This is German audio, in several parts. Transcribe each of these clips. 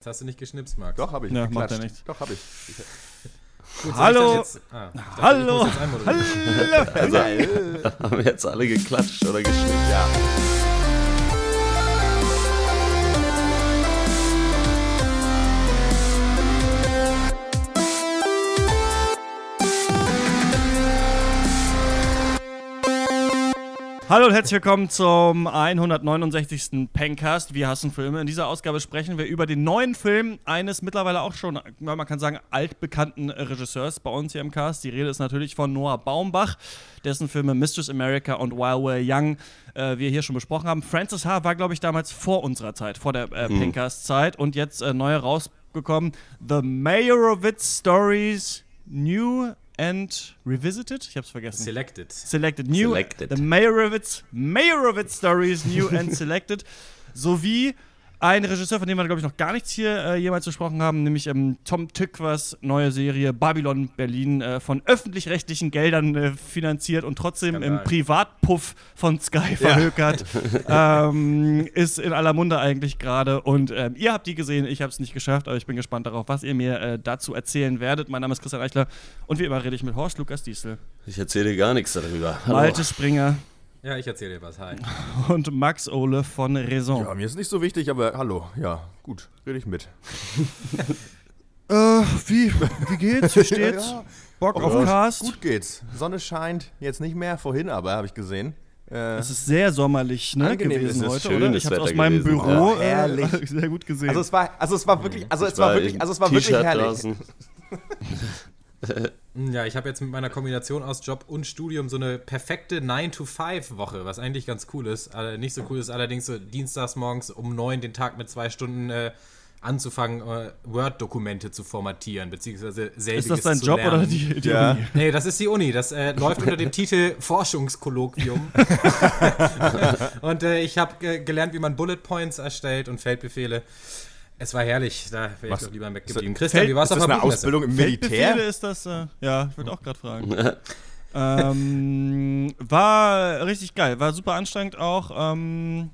Jetzt hast du nicht geschnipst, Max. Doch, habe ich. Ja, geklatscht. macht ja nichts. Doch, habe ich. Gut, Hallo. das jetzt- ah, dachte, Hallo. Hallo. Also, haben wir jetzt alle geklatscht oder geschnippt? Ja. Hallo und herzlich willkommen zum 169. Pencast. Wir hassen Filme. In dieser Ausgabe sprechen wir über den neuen Film eines mittlerweile auch schon, man kann sagen, altbekannten Regisseurs bei uns hier im Cast. Die Rede ist natürlich von Noah Baumbach, dessen Filme Mistress America und While We're Young äh, wir hier schon besprochen haben. Francis H. war, glaube ich, damals vor unserer Zeit, vor der äh, Pencast-Zeit und jetzt äh, neu rausgekommen. The Mayorovitz Stories New and Revisited? Ich hab's vergessen. Selected. Selected New, Selected. The Mayorovitz, Mayorovitz Stories New and Selected, sowie ein Regisseur, von dem wir, glaube ich, noch gar nichts hier äh, jemals besprochen haben, nämlich ähm, Tom Tykwas neue Serie Babylon Berlin, äh, von öffentlich-rechtlichen Geldern äh, finanziert und trotzdem Skandal. im Privatpuff von Sky verhökert. ähm, ist in aller Munde eigentlich gerade. Und ähm, ihr habt die gesehen, ich habe es nicht geschafft, aber ich bin gespannt darauf, was ihr mir äh, dazu erzählen werdet. Mein Name ist Christian Eichler und wie immer rede ich mit Horst Lukas Diesel, Ich erzähle gar nichts darüber. Hallo. Malte Springer Ja, ich erzähle dir was. Hi. und Max Ole von Raison. ja, mir ist nicht so wichtig, aber hallo. Ja, gut, rede ich mit. Äh, wie, wie geht's? Wie steht's? Ja, Bock Oh, auf gut, Cast? Gut geht's. Sonne scheint jetzt nicht mehr, vorhin aber, habe ich gesehen. Äh, Es ist sehr sommerlich ne, gewesen heute, Schönes oder? Ich hab's aus meinem gewesen. Büro herrlich. äh, sehr gut gesehen. also es war, also es war wirklich, also es war war wirklich, also es war wirklich herrlich. Draußen. Ja, ich habe jetzt mit meiner Kombination aus Job und Studium so eine perfekte 9-to-5-Woche, was eigentlich ganz cool ist. Äh, nicht so cool ist allerdings so dienstags morgens um 9 den Tag mit zwei Stunden äh, anzufangen, äh, Word-Dokumente zu formatieren, beziehungsweise selbiges ist das dein zu Job lernen. oder die, die Ja. Uni? Nee, das ist die Uni. Das äh, läuft unter dem Titel Forschungskolloquium. und äh, ich habe ge gelernt, wie man Bullet Points erstellt und Feldbefehle. Es war herrlich. Da wäre ich Was- doch lieber weggeblieben. Christian, wie war es auf der eine? Ausbildung im Militär? ist das, äh, ja, ich würde auch gerade fragen. ähm, war richtig geil, war super anstrengend auch. Ähm,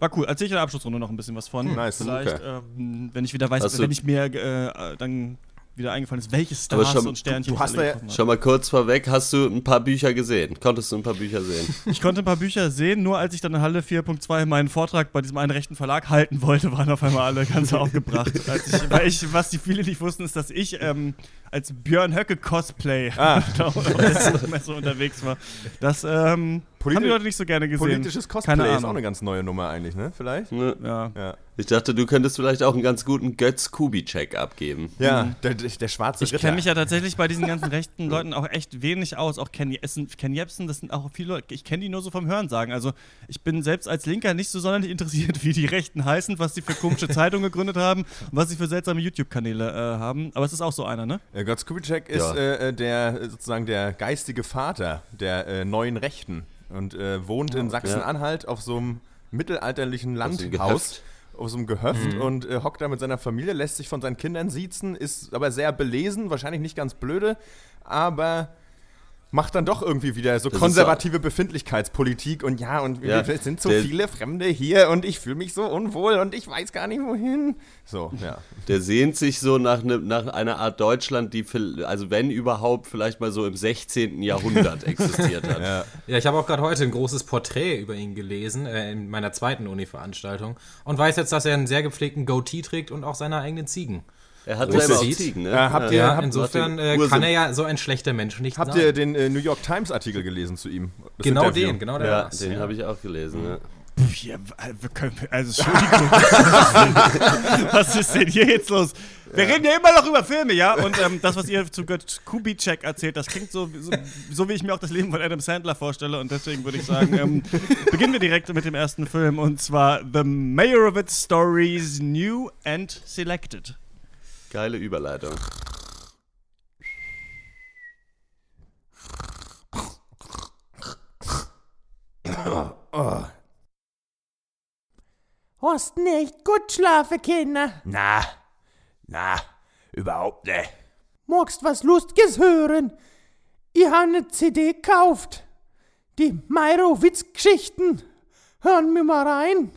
war cool. Erzähl ich in der Abschlussrunde noch ein bisschen was von. Nice, Vielleicht, ähm, wenn ich wieder weiß, Hast du- wenn ich mir äh, dann wieder eingefallen ist, welche Stars schon- und Sternchen du hast da ja-. Schon mal kurz vorweg, hast du ein paar Bücher gesehen? Konntest du ein paar Bücher sehen? Ich konnte ein paar Bücher sehen, nur als ich dann in Halle 4.2 meinen Vortrag bei diesem einen rechten Verlag halten wollte, waren auf einmal alle ganz aufgebracht. Als ich, weil ich, was die viele nicht wussten, ist, dass ich ähm, als Björn Höcke Cosplay Ah. auf der Messe unterwegs war. Das ähm, Politi- haben die Leute nicht so gerne gesehen. Politisches Cosplay Keine ist auch eine ganz neue Nummer eigentlich, ne? Vielleicht? Ne? Ja. Ja. Ich dachte, du könntest vielleicht auch einen ganz guten Götz-Kubi-Check abgeben. Ja, der, der, der schwarze Ich kenne mich ja tatsächlich bei diesen ganzen rechten Leuten auch echt wenig aus. Auch Ken, Ken Jebsen, das sind auch viele Leute, ich kenne die nur so vom Hörensagen. Also ich bin selbst als Linker nicht so sonderlich interessiert, wie die Rechten heißen, was sie für komische Zeitungen gegründet haben und was sie für seltsame YouTube-Kanäle äh, haben. Aber es ist auch so einer, ne? Äh, Götz Kubitschek ist Ja. äh, äh, der sozusagen der geistige Vater der äh, neuen Rechten und äh, wohnt in Sachsen-Anhalt auf so einem mittelalterlichen Landhaus. Auf so einem Gehöft und äh, hockt da mit seiner Familie, lässt sich von seinen Kindern siezen, ist aber sehr belesen, wahrscheinlich nicht ganz blöde, aber macht dann doch irgendwie wieder so Das konservative Befindlichkeitspolitik und ja, und Ja, es sind so der- viele Fremde hier und ich fühle mich so unwohl und ich weiß gar nicht wohin. So, ja. Der sehnt sich so nach, ne, nach einer Art Deutschland, die, also wenn überhaupt, vielleicht mal so im 16. Jahrhundert existiert hat. ja. Ja, ich habe auch gerade heute ein großes Porträt über ihn gelesen, äh, in meiner zweiten Uni-Veranstaltung. Und weiß jetzt, dass er einen sehr gepflegten Goatee trägt und auch seine eigenen Ziegen. Er hat Wo selber sieht. Ziegen, ne? Äh, habt ihr- Ja, habt- insofern äh, kann er ja so ein schlechter Mensch nicht Habt sein. ihr den äh, New York Times Artikel gelesen zu ihm? Das genau Interview? den, genau der Ja, war's. den ja. habe ich auch gelesen. Ja. Ja, wir können, also Entschuldigung. was ist denn hier jetzt los? Wir reden ja immer noch über Filme, ja? Und ähm, das, was ihr zu Götz Kubitschek erzählt, das klingt so, so, so, wie ich mir auch das Leben von Adam Sandler vorstelle. Und deswegen würde ich sagen, ähm, beginnen wir direkt mit dem ersten Film. Und zwar The Mayorovitz Stories New and Selected. Geile Überleitung. Hast nicht gut schlafen können? Na, na, überhaupt nicht. Magst was Lustiges hören? Ich habe eine CD gekauft. Die Meirowitz-Geschichten. Hören wir mal rein.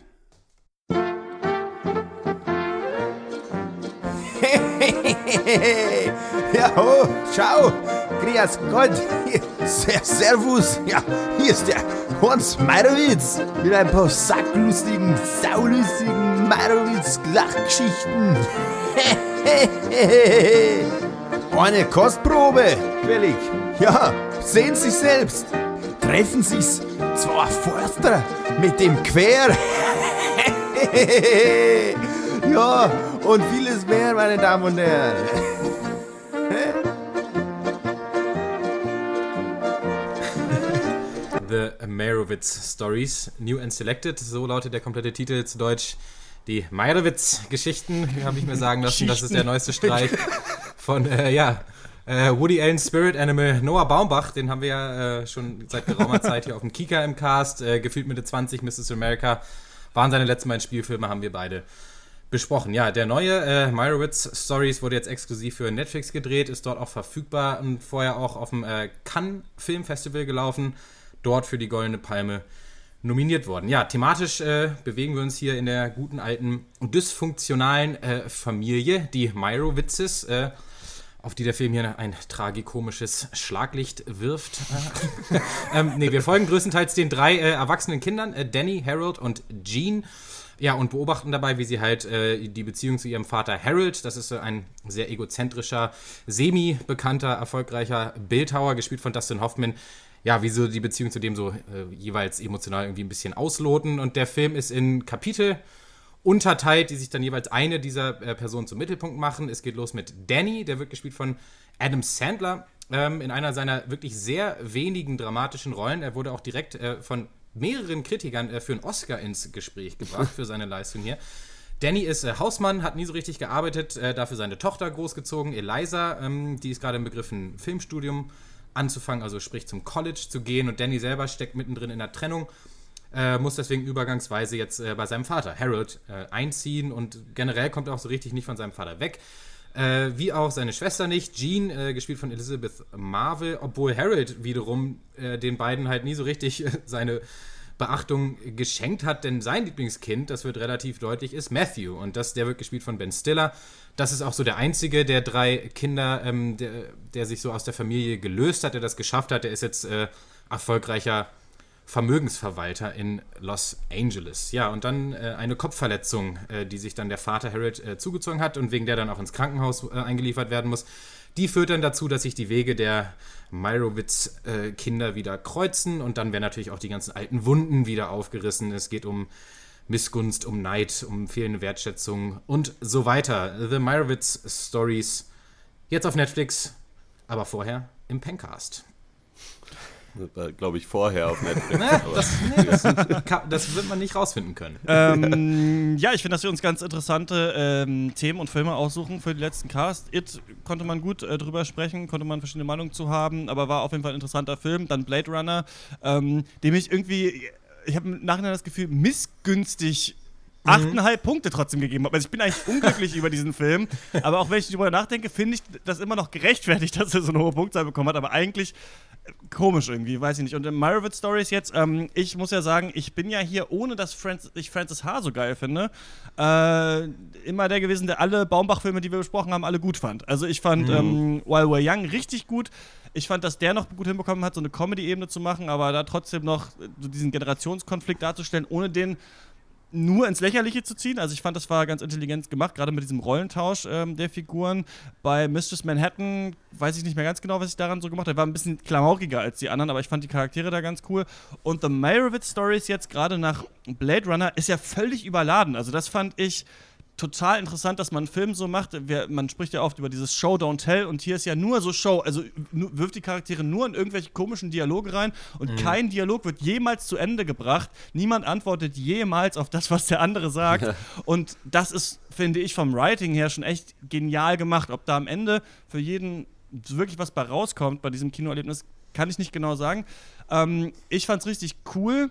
ja, oh, ciao. Grüß Gott. Ser Servus. Ja, hier ist der Hans Meyerowitz mit ein paar sacklustigen, saulustigen Meyerowitz-Lachgeschichten. Eine Kostprobe, quällig. Ja, sehen Sie selbst. Treffen sich's zwei Forster mit dem Quer. ja, und vieles mehr, meine Damen und Herren. The Meyerowitz Stories, New and Selected, so lautet der komplette Titel zu Deutsch. Die Meyerowitz-Geschichten, habe ich mir sagen lassen, das ist der neueste Streich von, äh, ja, äh, Woody Allen Spirit Animal Noah Baumbach, den haben wir ja äh, schon seit geraumer Zeit hier auf dem Kika im Cast, äh, gefühlt Mitte 20, Mrs. America, waren seine letzten beiden Spielfilme, haben wir beide besprochen. Ja, der neue äh, Meyerowitz Stories wurde jetzt exklusiv für Netflix gedreht, ist dort auch verfügbar und vorher auch auf dem äh, Cannes Film Festival gelaufen dort für die Goldene Palme nominiert worden. Ja, thematisch äh, bewegen wir uns hier in der guten alten dysfunktionalen äh, Familie, die Meyrowitzes, äh, auf die der Film hier ein tragikomisches Schlaglicht wirft. ähm, nee, wir folgen größtenteils den drei äh, erwachsenen Kindern, äh, Danny, Harold und Jean. Ja, und beobachten dabei, wie sie halt äh, die Beziehung zu ihrem Vater Harold, das ist äh, ein sehr egozentrischer, semi-bekannter, erfolgreicher Bildhauer, gespielt von Dustin Hoffman, ja, wie so die Beziehung zu dem so äh, jeweils emotional irgendwie ein bisschen ausloten. Und der Film ist in Kapitel unterteilt, die sich dann jeweils eine dieser äh, Personen zum Mittelpunkt machen. Es geht los mit Danny, der wird gespielt von Adam Sandler ähm, in einer seiner wirklich sehr wenigen dramatischen Rollen. Er wurde auch direkt äh, von mehreren Kritikern äh, für einen Oscar ins Gespräch gebracht für seine Leistung hier. Danny ist äh, Hausmann, hat nie so richtig gearbeitet, äh, dafür seine Tochter großgezogen, Eliza, ähm, die ist gerade im Begriff, ein Filmstudium anzufangen, also sprich zum College zu gehen. Und Danny selber steckt mittendrin in der Trennung, äh, muss deswegen übergangsweise jetzt äh, bei seinem Vater Harold äh, einziehen und generell kommt er auch so richtig nicht von seinem Vater weg. Äh, wie auch seine Schwester nicht, Jean, äh, gespielt von Elizabeth Marvel, obwohl Harold wiederum äh, den beiden halt nie so richtig seine Beachtung geschenkt hat, denn sein Lieblingskind, das wird relativ deutlich, ist Matthew und das, der wird gespielt von Ben Stiller. Das ist auch so der einzige der drei Kinder, ähm, der, der, sich so aus der Familie gelöst hat, der das geschafft hat. Der ist jetzt äh, erfolgreicher Vermögensverwalter in Los Angeles. Ja, und dann äh, eine Kopfverletzung, äh, die sich dann der Vater Harold äh, zugezogen hat und wegen der dann auch ins Krankenhaus äh, eingeliefert werden muss. Die führt dann dazu, dass sich die Wege der Meyerowitz-Kinder wieder kreuzen und dann werden natürlich auch die ganzen alten Wunden wieder aufgerissen. Es geht um Missgunst, um Neid, um fehlende Wertschätzung und so weiter. The Meyerowitz Stories jetzt auf Netflix, aber vorher im Pencast. Glaube ich, vorher auf Netflix. Naja, das, nee, das, das, wird man nicht rausfinden können. Ähm, ja, ich finde, dass wir uns ganz interessante ähm, Themen und Filme aussuchen für den letzten Cast. It konnte man gut äh, drüber sprechen, konnte man verschiedene Meinungen zu haben, aber war auf jeden Fall ein interessanter Film. Dann Blade Runner, ähm, dem ich irgendwie, ich habe im Nachhinein das Gefühl, missgünstig 8,5 mhm. Punkte trotzdem gegeben habe. Also ich bin eigentlich unglücklich über diesen Film, aber auch wenn ich darüber nachdenke, finde ich das immer noch gerechtfertigt, dass er so eine hohe Punktzahl bekommen hat, aber eigentlich komisch irgendwie, weiß ich nicht. Und in Meyerowitz Stories jetzt, ähm, ich muss ja sagen, ich bin ja hier, ohne dass Francis, ich Francis H. so geil finde, äh, immer der gewesen, der alle Baumbach-Filme, die wir besprochen haben, alle gut fand. Also ich fand mhm. ähm, While We're Young richtig gut. Ich fand, dass der noch gut hinbekommen hat, so eine Comedy-Ebene zu machen, aber da trotzdem noch so diesen Generationskonflikt darzustellen, ohne den nur ins Lächerliche zu ziehen. Also ich fand, das war ganz intelligent gemacht, gerade mit diesem Rollentausch ähm, der Figuren. Bei Mistress Manhattan weiß ich nicht mehr ganz genau, was ich daran so gemacht habe. War ein bisschen klamauriger als die anderen, aber ich fand die Charaktere da ganz cool. Und The Meyerowitz Stories jetzt gerade nach Blade Runner ist ja völlig überladen. Also das fand ich total interessant, dass man einen Film so macht. Wir, man spricht ja oft über dieses Show, Don't Tell und hier ist ja nur so Show. Also wirft die Charaktere nur in irgendwelche komischen Dialoge rein und mhm. kein Dialog wird jemals zu Ende gebracht. Niemand antwortet jemals auf das, was der andere sagt. und das ist, finde ich, vom Writing her schon echt genial gemacht. Ob da am Ende für jeden wirklich was bei rauskommt bei diesem Kinoerlebnis, kann ich nicht genau sagen. Ähm, ich fand es richtig cool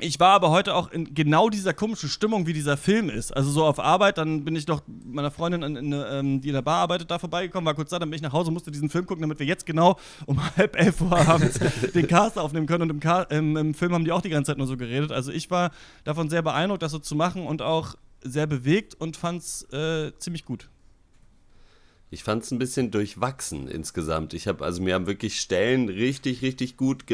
ich war aber heute auch in genau dieser komischen Stimmung, wie dieser Film ist. Also so auf Arbeit, dann bin ich doch meiner Freundin, in, in, ähm, die in der Bar arbeitet, da vorbeigekommen, war kurz da, dann bin ich nach Hause, musste diesen Film gucken, damit wir jetzt genau um halb elf Uhr abends den Cast aufnehmen können. Und im, Car im, im, Film haben die auch die ganze Zeit nur so geredet. Also ich war davon sehr beeindruckt, das so zu machen und auch sehr bewegt und fand es äh, ziemlich gut. Ich fand es ein bisschen durchwachsen insgesamt. Ich habe, also mir haben wirklich Stellen richtig, richtig gut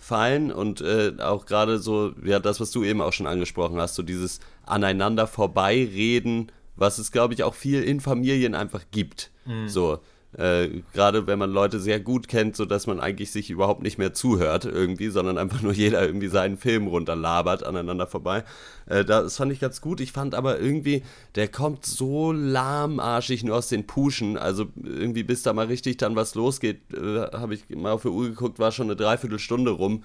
gefallen und äh, auch gerade so, ja, das, was du eben auch schon angesprochen hast, so dieses aneinander vorbeireden, was es, glaube ich, auch viel in Familien einfach gibt. Mhm. So, äh, Gerade wenn man Leute sehr gut kennt, sodass man eigentlich sich überhaupt nicht mehr zuhört irgendwie, sondern einfach nur jeder irgendwie seinen Film runterlabert aneinander vorbei. Äh, das fand ich ganz gut. Ich fand aber irgendwie, der kommt so lahmarschig nur aus den Puschen. Also irgendwie bis da mal richtig dann was losgeht, äh, habe ich mal auf die Uhr geguckt, war schon eine Dreiviertelstunde rum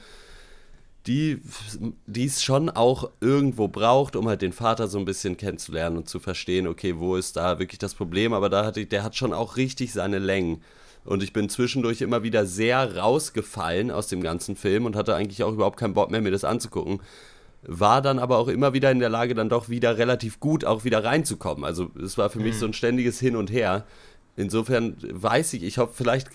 die es schon auch irgendwo braucht, um halt den Vater so ein bisschen kennenzulernen und zu verstehen, okay, wo ist da wirklich das Problem, aber da hatte ich, der hat schon auch richtig seine Längen. Und ich bin zwischendurch immer wieder sehr rausgefallen aus dem ganzen Film und hatte eigentlich auch überhaupt keinen Bock mehr, mir das anzugucken. War dann aber auch immer wieder in der Lage, dann doch wieder relativ gut auch wieder reinzukommen. Also es war für mhm. mich so ein ständiges Hin und Her. Insofern weiß ich, ich hoffe, vielleicht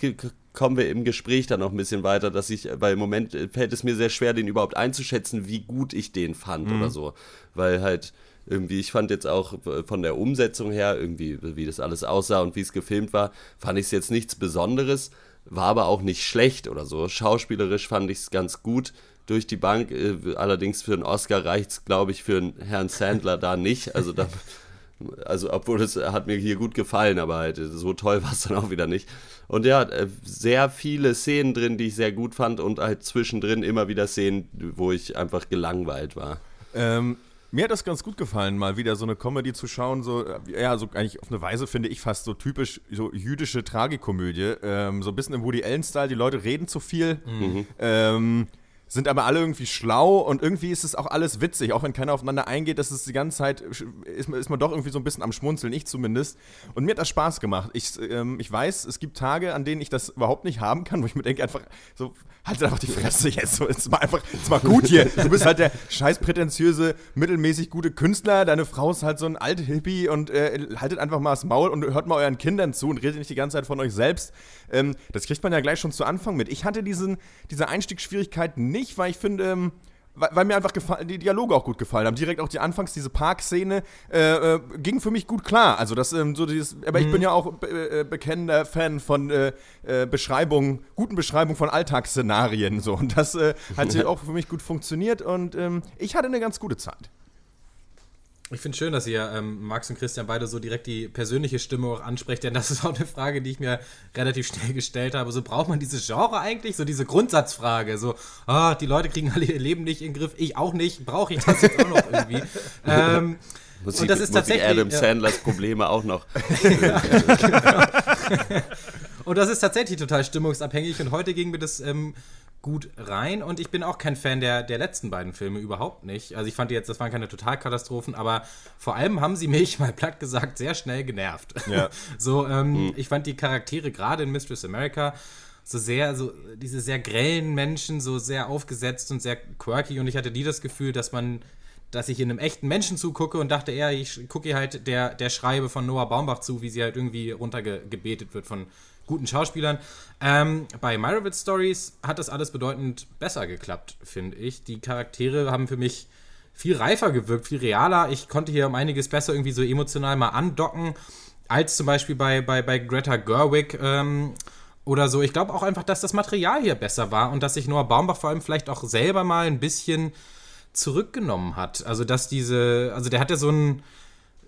kommen wir im Gespräch dann noch ein bisschen weiter, dass ich, weil im Moment fällt es mir sehr schwer, den überhaupt einzuschätzen, wie gut ich den fand mhm. oder so. Weil halt irgendwie, ich fand jetzt auch von der Umsetzung her, irgendwie, wie das alles aussah und wie es gefilmt war, fand ich es jetzt nichts Besonderes, war aber auch nicht schlecht oder so. Schauspielerisch fand ich es ganz gut durch die Bank. Äh, allerdings für einen Oscar reicht es, glaube ich, für einen Herrn Sandler da nicht. Also da also, obwohl es hat mir hier gut gefallen, aber halt so toll war es dann auch wieder nicht. Und ja, äh, sehr viele Szenen drin, die ich sehr gut fand und halt zwischendrin immer wieder Szenen, wo ich einfach gelangweilt war. Ähm, mir hat das ganz gut gefallen, mal wieder so eine Comedy zu schauen, so, äh, ja, so eigentlich auf eine Weise finde ich fast so typisch so jüdische Tragikomödie. Ähm, so ein bisschen im Woody Allen-Style, die Leute reden zu viel. Mhm. Ähm, sind aber alle irgendwie schlau und irgendwie ist es auch alles witzig, auch wenn keiner aufeinander eingeht, dass es die ganze Zeit ist, ist man doch irgendwie so ein bisschen am Schmunzeln, ich zumindest. Und mir hat das Spaß gemacht. Ich, ähm, ich weiß, es gibt Tage, an denen ich das überhaupt nicht haben kann, wo ich mir denke, einfach so, halt einfach die Fresse jetzt, so, jetzt mal einfach, jetzt mal gut hier. Du bist halt der scheiß prätentiöse, mittelmäßig gute Künstler, deine Frau ist halt so ein alter Hippie und äh, haltet einfach mal das Maul und hört mal euren Kindern zu und redet nicht die ganze Zeit von euch selbst. Ähm, das kriegt man ja gleich schon zu Anfang mit. Ich hatte diesen, diese Einstiegsschwierigkeit nicht, weil ich finde, ähm, weil, weil, mir einfach die Dialoge auch gut gefallen haben. Direkt auch die Anfangs, diese Parkszene, äh, äh, ging für mich gut klar. Also das ähm, so dieses, aber mhm. ich bin ja auch be äh, bekennender Fan von äh, äh, Beschreibungen, guten Beschreibungen von Alltagsszenarien. So. Und das äh, hat auch für mich gut funktioniert und ähm, ich hatte eine ganz gute Zeit. Ich finde schön, dass ihr, ähm, Max und Christian, beide so direkt die persönliche Stimme auch ansprecht, denn das ist auch eine Frage, die ich mir relativ schnell gestellt habe. So braucht man dieses Genre eigentlich? So diese Grundsatzfrage. So, ah, die Leute kriegen alle ihr Leben nicht in den Griff, ich auch nicht. Brauche ich das jetzt auch noch irgendwie? ähm, muss und das ist tatsächlich Adam Sandlers Probleme auch noch. und das ist tatsächlich total stimmungsabhängig. Und heute ging mir das ähm, gut rein und ich bin auch kein Fan der, der letzten beiden Filme, überhaupt nicht. Also ich fand jetzt, das waren keine Totalkatastrophen, aber vor allem haben sie mich, mal platt gesagt, sehr schnell genervt. Ja. so, ähm, mhm. ich fand die Charaktere gerade in Mistress America so sehr, so diese sehr grellen Menschen, so sehr aufgesetzt und sehr quirky und ich hatte nie das Gefühl, dass man dass ich in einem echten Menschen zugucke und dachte eher, ich gucke halt der, der Schreibe von Noah Baumbach zu, wie sie halt irgendwie runtergebetet wird von guten Schauspielern. Ähm, bei Meyerowitz Stories hat das alles bedeutend besser geklappt, finde ich. Die Charaktere haben für mich viel reifer gewirkt, viel realer. Ich konnte hier um einiges besser irgendwie so emotional mal andocken, als zum Beispiel bei, bei, bei Greta Gerwig ähm, oder so. Ich glaube auch einfach, dass das Material hier besser war und dass sich Noah Baumbach vor allem vielleicht auch selber mal ein bisschen zurückgenommen hat. Also, dass diese, also der hat ja so einen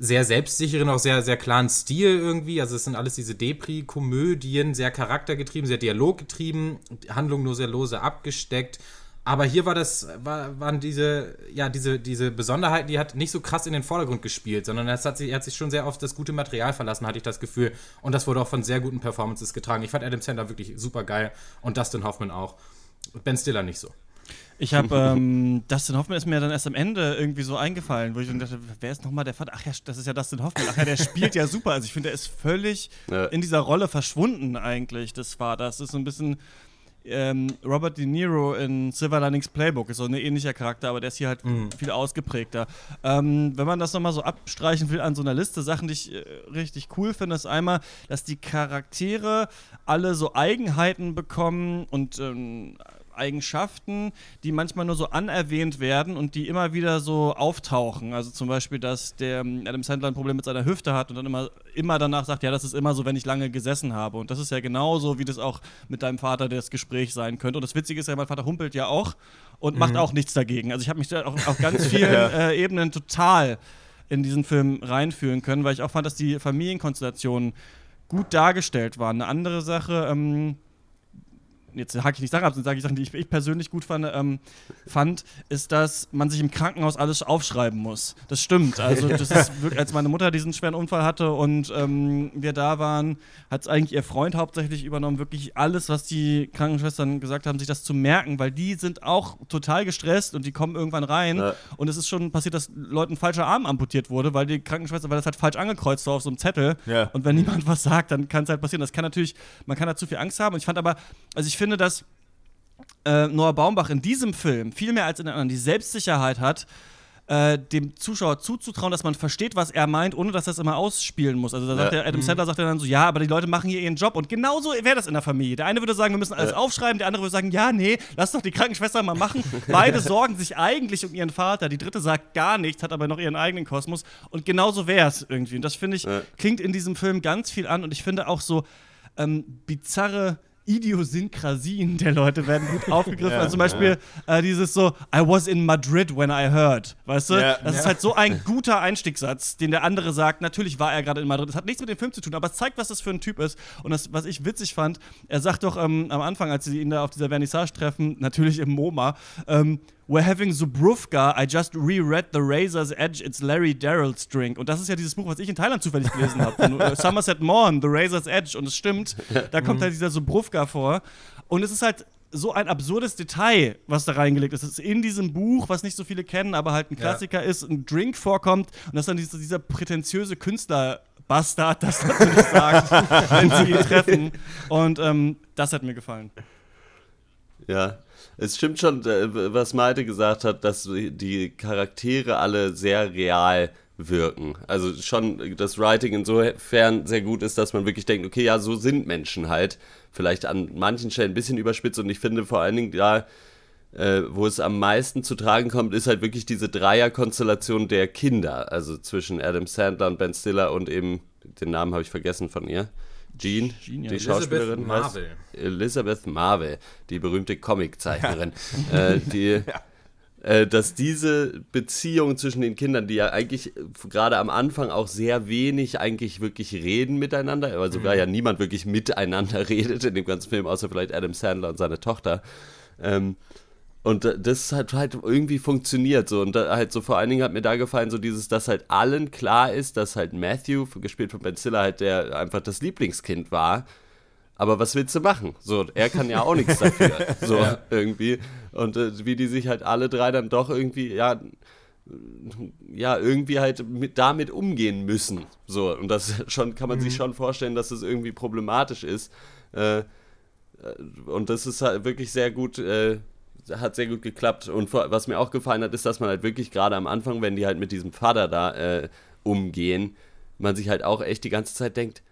sehr selbstsicheren, auch sehr, sehr klaren Stil irgendwie. Also es sind alles diese Depri-Komödien, sehr charaktergetrieben, sehr dialoggetrieben, Handlung nur sehr lose abgesteckt. Aber hier war das, war, waren diese, ja, diese, diese Besonderheiten, die hat nicht so krass in den Vordergrund gespielt, sondern es hat sich, er hat sich schon sehr auf das gute Material verlassen, hatte ich das Gefühl. Und das wurde auch von sehr guten Performances getragen. Ich fand Adam Sandler wirklich super geil und Dustin Hoffman auch. Ben Stiller nicht so. Ich habe ähm, Dustin Hoffman ist mir dann erst am Ende irgendwie so eingefallen, wo ich dann dachte, wer ist nochmal der Vater? Ach ja, das ist ja Dustin Hoffman. Ach ja, der spielt ja super. Also ich finde, der ist völlig ja. in dieser Rolle verschwunden eigentlich des Vaters. Das ist so ein bisschen ähm, Robert De Niro in Silver Linings Playbook ist so ein ähnlicher Charakter, aber der ist hier halt mhm. viel ausgeprägter. Ähm, wenn man das nochmal so abstreichen will an so einer Liste, Sachen, die ich äh, richtig cool finde, ist einmal, dass die Charaktere alle so Eigenheiten bekommen und ähm, Eigenschaften, die manchmal nur so anerwähnt werden und die immer wieder so auftauchen. Also zum Beispiel, dass der ähm, Adam Sandler ein Problem mit seiner Hüfte hat und dann immer, immer danach sagt, ja, das ist immer so, wenn ich lange gesessen habe. Und das ist ja genauso, wie das auch mit deinem Vater das Gespräch sein könnte. Und das Witzige ist ja, mein Vater humpelt ja auch und macht auch nichts dagegen. Also ich habe mich da auch auf ganz vielen äh, Ebenen total in diesen Film reinfühlen können, weil ich auch fand, dass die Familienkonstellationen gut dargestellt waren. Eine andere Sache, ähm, jetzt hake ich nicht Sachen ab, sondern sage ich Sachen, die ich, ich persönlich gut fand, ähm, fand, ist, dass man sich im Krankenhaus alles aufschreiben muss. Das stimmt. Also, das ist wirklich, als meine Mutter diesen schweren Unfall hatte und ähm, wir da waren, hat es eigentlich ihr Freund hauptsächlich übernommen, wirklich alles, was die Krankenschwestern gesagt haben, sich das zu merken, weil die sind auch total gestresst und die kommen irgendwann rein Ja. und es ist schon passiert, dass Leuten ein falscher Arm amputiert wurde, weil die Krankenschwester, weil das halt falsch angekreuzt war auf so einem Zettel. Ja. Und wenn niemand was sagt, dann kann es halt passieren. Das kann natürlich, man kann da zu viel Angst haben. Und ich fand aber, also ich finde, dass äh, Noah Baumbach in diesem Film viel mehr als in den anderen die Selbstsicherheit hat, äh, dem Zuschauer zuzutrauen, dass man versteht, was er meint, ohne dass er es immer ausspielen muss. Also da sagt Ja. der Adam Sandler sagt dann so, ja, aber die Leute machen hier ihren Job und genauso wäre das in der Familie. Der eine würde sagen, wir müssen alles aufschreiben, der andere würde sagen, ja, nee, lass doch die Krankenschwester mal machen. Beide sorgen sich eigentlich um ihren Vater. Die dritte sagt gar nichts, hat aber noch ihren eigenen Kosmos und genauso wäre es irgendwie. Und das finde ich Ja. klingt in diesem Film ganz viel an und ich finde auch so ähm, bizarre Idiosynkrasien der Leute werden gut aufgegriffen. also zum Beispiel äh, dieses so, I was in Madrid when I heard. Weißt du? Ja. das ist halt so ein guter Einstiegssatz, den der andere sagt. Natürlich war er gerade in Madrid. Das hat nichts mit dem Film zu tun, aber es zeigt, was das für ein Typ ist. Und das, was ich witzig fand, er sagt doch ähm, am Anfang, als sie ihn da auf dieser Vernissage treffen, natürlich im MoMA, ähm, We're having Zubrufka. I just reread The Razor's Edge. It's Larry Darrell's Drink. Und das ist ja dieses Buch, was ich in Thailand zufällig gelesen habe. Äh, Somerset Maugham, The Razor's Edge. Und es stimmt, da kommt halt dieser Zubrufka vor. Und es ist halt so ein absurdes Detail, was da reingelegt ist. Es ist in diesem Buch, was nicht so viele kennen, aber halt ein Klassiker ist, ein Drink vorkommt und das dann dieser, dieser prätentiöse Künstler. Bastard das natürlich sagt, wenn sie ihn treffen. Und ähm, das hat mir gefallen. Ja, es stimmt schon, äh, was Malte gesagt hat, dass die Charaktere alle sehr real wirken. Also schon das Writing insofern sehr gut ist, dass man wirklich denkt, okay, ja, so sind Menschen halt. Vielleicht an manchen Stellen ein bisschen überspitzt und ich finde vor allen Dingen da, äh, wo es am meisten zu tragen kommt, ist halt wirklich diese Dreierkonstellation der Kinder. Also zwischen Adam Sandler und Ben Stiller und eben, den Namen habe ich vergessen von ihr. Jean, Jean, ja. die Elizabeth Schauspielerin heißt Marvel. Elizabeth Marvel, die berühmte Comiczeichnerin, äh, die, äh, dass diese Beziehung zwischen den Kindern, die ja eigentlich gerade am Anfang auch sehr wenig eigentlich wirklich reden miteinander, weil sogar ja niemand wirklich miteinander redet in dem ganzen Film, außer vielleicht Adam Sandler und seine Tochter. Ähm, und das hat halt irgendwie funktioniert so. Und da halt so vor allen Dingen hat mir da gefallen, so dieses, dass halt allen klar ist, dass halt Matthew, gespielt von Ben Stiller, halt der einfach das Lieblingskind war. Aber was willst du machen? So, er kann ja auch nichts dafür. So, irgendwie. Und äh, wie die sich halt alle drei dann doch irgendwie, ja, ja, irgendwie halt mit, damit umgehen müssen. So, und das schon kann man sich schon vorstellen, dass es irgendwie problematisch ist. Äh, äh, und das ist halt wirklich sehr gut, äh, hat sehr gut geklappt. Und was mir auch gefallen hat, ist, dass man halt wirklich gerade am Anfang, wenn die halt mit diesem Vater da äh, umgehen, man sich halt auch echt die ganze Zeit denkt,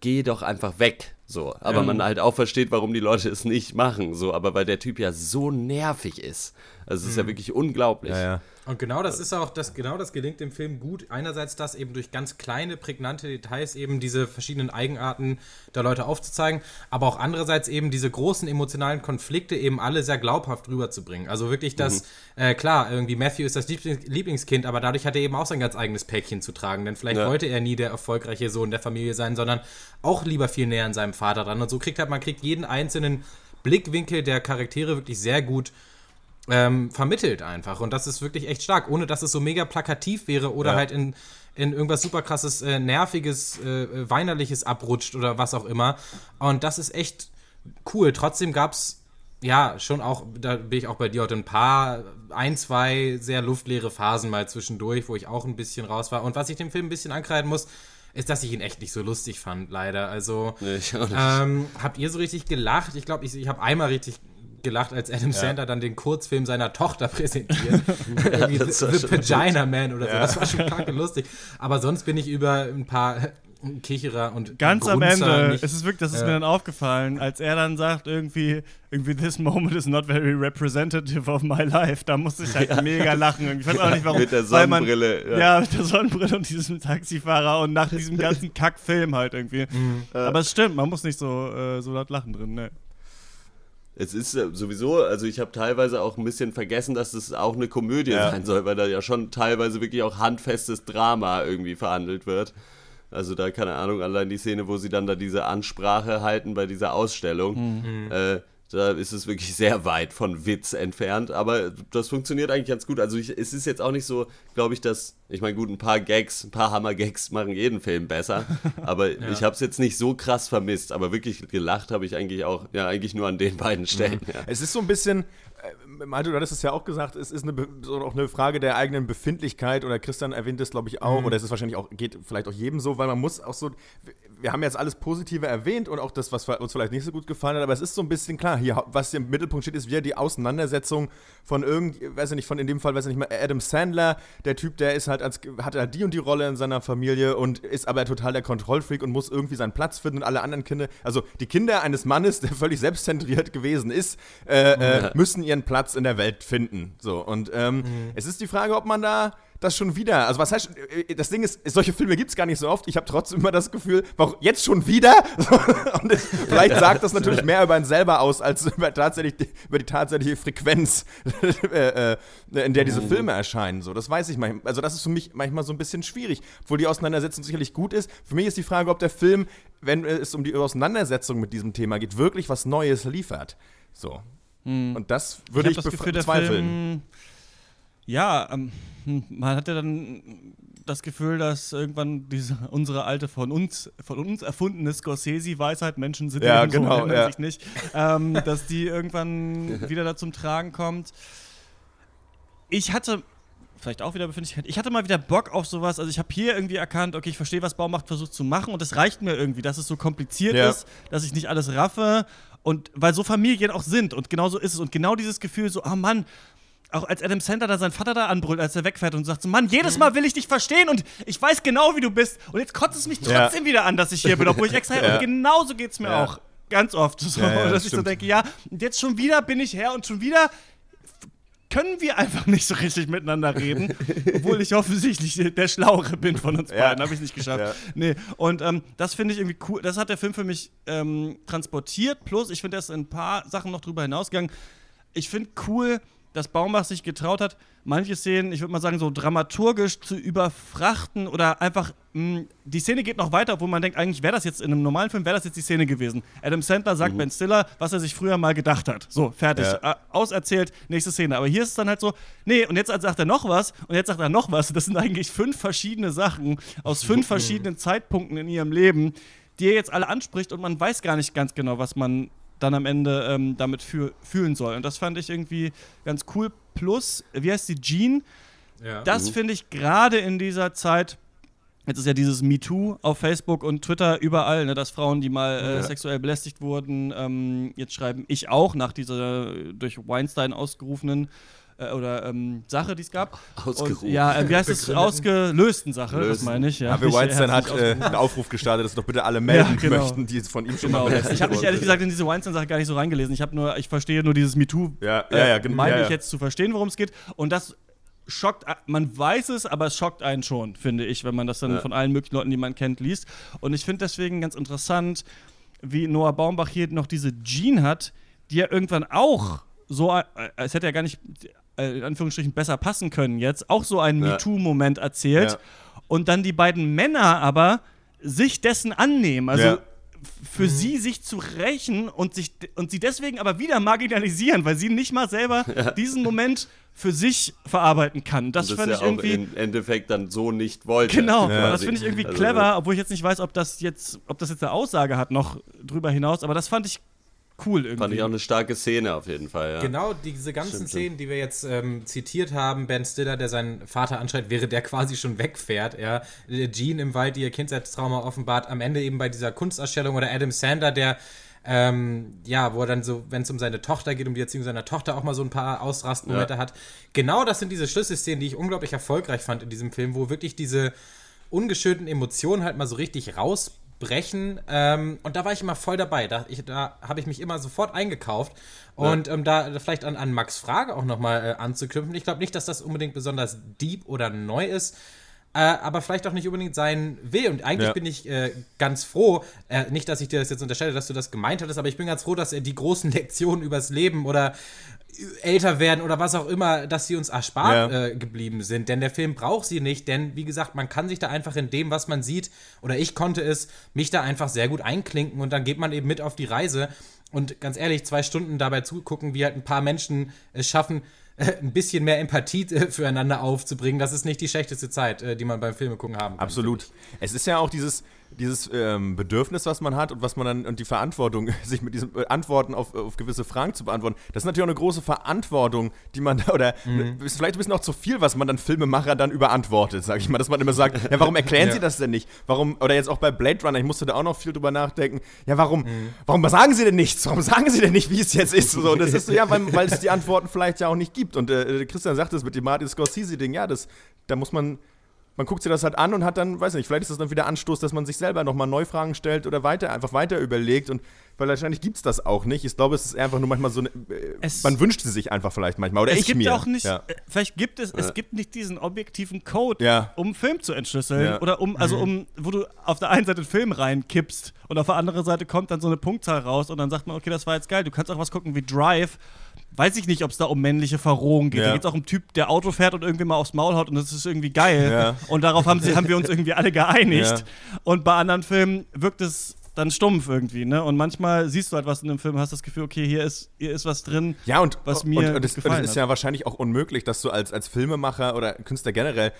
geh doch einfach weg. So, aber man halt auch versteht, warum die Leute es nicht machen. So, aber weil der Typ ja so nervig ist. Also es ist ja wirklich unglaublich. Ja, ja. Und genau das ist auch, das, genau das gelingt dem Film gut. Einerseits das eben durch ganz kleine, prägnante Details eben diese verschiedenen Eigenarten der Leute aufzuzeigen, aber auch andererseits eben diese großen emotionalen Konflikte eben alle sehr glaubhaft rüberzubringen. Also wirklich das, äh, klar, irgendwie Matthew ist das Lieblings Lieblingskind, aber dadurch hat er eben auch sein ganz eigenes Päckchen zu tragen, denn vielleicht Ja. wollte er nie der erfolgreiche Sohn der Familie sein, sondern auch lieber viel näher an seinem Vater dran. Und so kriegt halt, man kriegt jeden einzelnen Blickwinkel der Charaktere wirklich sehr gut ähm, vermittelt einfach. Und das ist wirklich echt stark, ohne dass es so mega plakativ wäre oder Ja. halt in, in irgendwas super krasses, äh, nerviges, äh, weinerliches abrutscht oder was auch immer. Und das ist echt cool. Trotzdem gab es ja schon auch, da bin ich auch bei dir heute ein paar, ein, zwei sehr luftleere Phasen mal zwischendurch, wo ich auch ein bisschen raus war. Und was ich dem Film ein bisschen ankreiden muss, ist, dass ich ihn echt nicht so lustig fand, leider. Also, Nee, ich auch nicht. ähm, habt ihr so richtig gelacht? Ich glaube, ich, ich habe einmal richtig gelacht, als Adam Sandler dann den Kurzfilm seiner Tochter präsentiert. Irgendwie das The, The Vagina Man oder so. Das war schon kacke lustig. Aber sonst bin ich über ein paar Kicherer und Ganz am Grunzer Ende, nicht- es ist wirklich, das ist äh, mir dann aufgefallen, als er dann sagt, irgendwie, irgendwie, this moment is not very representative of my life. Da musste ich halt mega lachen. Ich weiß auch nicht warum. Mit der weil man- Sonnenbrille, ja. Ja. mit der Sonnenbrille und diesem Taxifahrer und nach diesem ganzen Kackfilm halt irgendwie. Mhm. Aber es stimmt, man muss nicht so, äh, so laut lachen drin, ne? Es ist äh, sowieso, also ich habe teilweise auch ein bisschen vergessen, dass es auch eine Komödie Ja. sein soll, weil da ja schon teilweise wirklich auch handfestes Drama irgendwie verhandelt wird. Also da, keine Ahnung, allein die Szene, wo sie dann da diese Ansprache halten bei dieser Ausstellung, äh, da ist es wirklich sehr weit von Witz entfernt, aber das funktioniert eigentlich ganz gut. Also ich, es ist jetzt auch nicht so, glaube ich, dass, ich meine, gut, ein paar Gags, ein paar Hammer-Gags machen jeden Film besser, aber ich habe es jetzt nicht so krass vermisst, aber wirklich gelacht habe ich eigentlich auch, ja, eigentlich nur an den beiden Stellen. Ja. Es ist so ein bisschen, Malte, du hattest es ja auch gesagt, es ist eine, so auch eine Frage der eigenen Befindlichkeit oder Christian erwähnt es, glaube ich, auch, oder es ist wahrscheinlich auch, geht vielleicht auch jedem so, weil man muss auch so, wir haben jetzt alles Positive erwähnt und auch das, was uns vielleicht nicht so gut gefallen hat, aber es ist so ein bisschen klar, hier, was hier im Mittelpunkt steht, ist wieder die Auseinandersetzung von irgend, weiß ich nicht, von in dem Fall, weiß ich nicht mehr, Adam Sandler, der Typ, der ist halt als, hat halt die und die Rolle in seiner Familie und ist aber total der Kontrollfreak und muss irgendwie seinen Platz finden und alle anderen Kinder, also die Kinder eines Mannes, der völlig selbstzentriert gewesen ist, äh, äh, müssen ihren Platz in der Welt finden. So, und ähm, es ist die Frage, ob man da das schon wieder, also was heißt, äh, das Ding ist, solche Filme gibt es gar nicht so oft. Ich habe trotzdem immer das Gefühl, warum jetzt schon wieder? Und es, vielleicht sagt das natürlich mehr über ihn selber aus, als über, tatsächlich die, über die tatsächliche Frequenz, äh, äh, in der diese Filme erscheinen. So, das weiß ich manchmal. Also das ist für mich manchmal so ein bisschen schwierig, obwohl die Auseinandersetzung sicherlich gut ist. Für mich ist die Frage, ob der Film, wenn es um die Auseinandersetzung mit diesem Thema geht, wirklich was Neues liefert. So. Und das würde ich, bef- Gefühl, der bezweifeln. Film, ja, ähm, hm, man hatte dann das Gefühl, dass irgendwann diese unsere alte von uns von uns erfundene Scorsese-Weisheit Menschen sind Ja, so, genau, ändern ja. sich nicht, ähm, dass die irgendwann wieder da zum Tragen kommt. Ich hatte vielleicht auch wieder Befindlichkeit. Ich hatte mal wieder Bock auf sowas. Also ich habe hier irgendwie erkannt, okay, ich verstehe, was Baumacht versucht zu machen und es reicht mir irgendwie, dass es so kompliziert Ja. ist, dass ich nicht alles raffe und weil so Familien auch sind und genau so ist es und genau dieses Gefühl so, oh Mann, auch als Adam Sandler da seinen Vater da anbrüllt, als er wegfährt und sagt so, Mann, jedes Mal will ich dich verstehen und ich weiß genau, wie du bist und jetzt kotzt es mich Ja. trotzdem wieder an, dass ich hier bin, obwohl ich extra Ja. und genauso geht's mir Ja. auch ganz oft so, Ja, ja, dass das ich so stimmt. denke, ja, und jetzt schon wieder bin ich her und schon wieder können wir einfach nicht so richtig miteinander reden, obwohl ich offensichtlich der Schlauere bin von uns Ja. beiden, habe ich nicht geschafft. Ja. Nee, und ähm, das finde ich irgendwie cool, das hat der Film für mich ähm, transportiert, plus ich finde, er ist in ein paar Sachen noch drüber hinausgegangen. Ich finde cool, dass Baumbach sich getraut hat, manche Szenen, ich würde mal sagen, so dramaturgisch zu überfrachten oder einfach, mh, die Szene geht noch weiter, obwohl man denkt, eigentlich wäre das jetzt in einem normalen Film, wäre das jetzt die Szene gewesen. Adam Sandler sagt Ben Stiller, was er sich früher mal gedacht hat. So, fertig. Ja. Äh, auserzählt, nächste Szene. Aber hier ist es dann halt so, nee, und jetzt sagt er noch was und jetzt sagt er noch was. Das sind eigentlich fünf verschiedene Sachen aus fünf verschiedenen Zeitpunkten in ihrem Leben, die er jetzt alle anspricht und man weiß gar nicht ganz genau, was man dann am Ende ähm, damit fühl fühlen soll. Und das fand ich irgendwie ganz cool. Plus, wie heißt die, Jean? Ja. Das finde ich gerade in dieser Zeit. Jetzt ist ja dieses MeToo auf Facebook und Twitter überall, ne, dass Frauen, die mal äh, sexuell belästigt wurden, ähm, jetzt schreiben, ich auch, nach dieser äh, durch Weinstein ausgerufenen äh, oder ähm, Sache, die es gab. Ausgerufen. Und, ja, äh, wie heißt es? Ausgelösten Sache, das Lösen. meine ich. Ja. Harvey Nicht, Weinstein hat äh, einen Aufruf gestartet, dass doch bitte alle melden Ja, genau. möchten, die von ihm schon Genau. mal belästigt Ich habe mich ehrlich gesagt in diese Weinstein-Sache gar nicht so reingelesen. Ich habe nur, ich verstehe nur dieses MeToo. Ja, ja, ja, äh, gen- meine ja, ich ja. jetzt zu verstehen, worum es geht. Und das schockt, man weiß es, aber es schockt einen schon, finde ich, wenn man das dann Ja. von allen möglichen Leuten, die man kennt, liest. Und ich finde deswegen ganz interessant, wie Noah Baumbach hier noch diese Jean hat, die ja irgendwann auch so, äh, es hätte ja gar nicht äh, in Anführungsstrichen besser passen können jetzt, auch so einen Ja. MeToo-Moment erzählt. Ja. Und dann die beiden Männer aber sich dessen annehmen. Also Ja. für sie sich zu rächen und, sich, und sie deswegen aber wieder marginalisieren, weil sie nicht mal selber diesen Moment für sich verarbeiten kann. Das, das fand ich irgendwie. im Endeffekt dann so nicht wollte. Genau, Ja. das finde ich irgendwie Also, clever, obwohl ich jetzt nicht weiß, ob das jetzt, ob das jetzt eine Aussage hat noch drüber hinaus, aber das fand ich cool irgendwie. Fand ich auch eine starke Szene auf jeden Fall, ja. Genau, diese ganzen Stimmt, Szenen, die wir jetzt ähm, zitiert haben, Ben Stiller, der seinen Vater anschreit, während der quasi schon wegfährt, ja. Äh, Jean im Wald, die ihr Kindheitstrauma offenbart, am Ende eben bei dieser Kunstausstellung oder Adam Sander, der ähm, ja, wo er dann so, wenn es um seine Tochter geht, um die Erziehung seiner Tochter auch mal so ein paar Ausrastmomente Ja. hat. Genau das sind diese Schlüsselszenen, die ich unglaublich erfolgreich fand in diesem Film, wo wirklich diese ungeschönten Emotionen halt mal so richtig rausbrechen. Ähm, und da war ich immer voll dabei. Da, da habe ich mich immer sofort eingekauft. Und ähm, da vielleicht an, an Max Frage auch nochmal äh, anzuknüpfen. Ich glaube nicht, dass das unbedingt besonders deep oder neu ist. Äh, aber vielleicht auch nicht unbedingt sein will. Und eigentlich Ja. bin ich äh, ganz froh, äh, nicht, dass ich dir das jetzt unterstelle, dass du das gemeint hattest, aber ich bin ganz froh, dass er die großen Lektionen übers Leben oder älter werden oder was auch immer, dass sie uns erspart Ja. äh, geblieben sind. Denn der Film braucht sie nicht, denn wie gesagt, man kann sich da einfach in dem, was man sieht, oder ich konnte es, mich da einfach sehr gut einklinken und dann geht man eben mit auf die Reise. Und ganz ehrlich, zwei Stunden dabei zugucken, wie halt ein paar Menschen es schaffen, äh, ein bisschen mehr Empathie äh, füreinander aufzubringen, das ist nicht die schlechteste Zeit, äh, die man beim Filme gucken haben kann. Absolut. Es ist ja auch dieses, dieses ähm, Bedürfnis, was man hat und was man dann und die Verantwortung, sich mit diesen äh, Antworten auf, auf gewisse Fragen zu beantworten. Das ist natürlich auch eine große Verantwortung, die man da, oder Mhm. ist vielleicht ein bisschen auch zu viel, was man dann Filmemacher dann überantwortet, sage ich mal, dass man immer sagt, ja, warum erklären Ja. sie das denn nicht? Warum, oder jetzt auch bei Blade Runner, ich musste da auch noch viel drüber nachdenken, ja, warum, Mhm. warum sagen sie denn nichts? Warum sagen sie denn nicht, wie es jetzt ist? So, das ist so, ja, weil, weil es die Antworten vielleicht ja auch nicht gibt. Und äh, Christian sagt es mit dem Martin Scorsese-Ding, ja, das, da muss man man guckt sich das halt an und hat dann, weiß nicht, vielleicht ist das dann wieder Anstoß, dass man sich selber nochmal Neufragen stellt oder weiter, einfach weiter überlegt und weil wahrscheinlich gibt es das auch nicht. Ich glaube, es ist einfach nur manchmal so eine, äh, Es- man wünscht sie sich einfach vielleicht manchmal oder es ich gibt mir. auch nicht, Ja. äh, vielleicht gibt es, es gibt nicht diesen objektiven Code, Ja. um einen Film zu entschlüsseln Ja. oder um, also um, wo du auf der einen Seite einen Film reinkippst und auf der anderen Seite kommt dann so eine Punktzahl raus und dann sagt man, okay, das war jetzt geil. Du kannst auch was gucken wie Drive. Weiß ich nicht, ob es da um männliche Verrohung geht. Ja. Da geht es auch um einen Typ, der Auto fährt und irgendwie mal aufs Maul haut und das ist irgendwie geil. Ja. Und darauf haben, sie, haben wir uns irgendwie alle geeinigt. Ja. Und bei anderen Filmen wirkt es dann stumpf irgendwie, ne? Und manchmal siehst du halt was in dem Film, hast das Gefühl, okay, hier ist, hier ist was drin. Ja, und, was und, mir und, und gefallen es ist hat. ja wahrscheinlich auch unmöglich, dass du als, als Filmemacher oder Künstler generell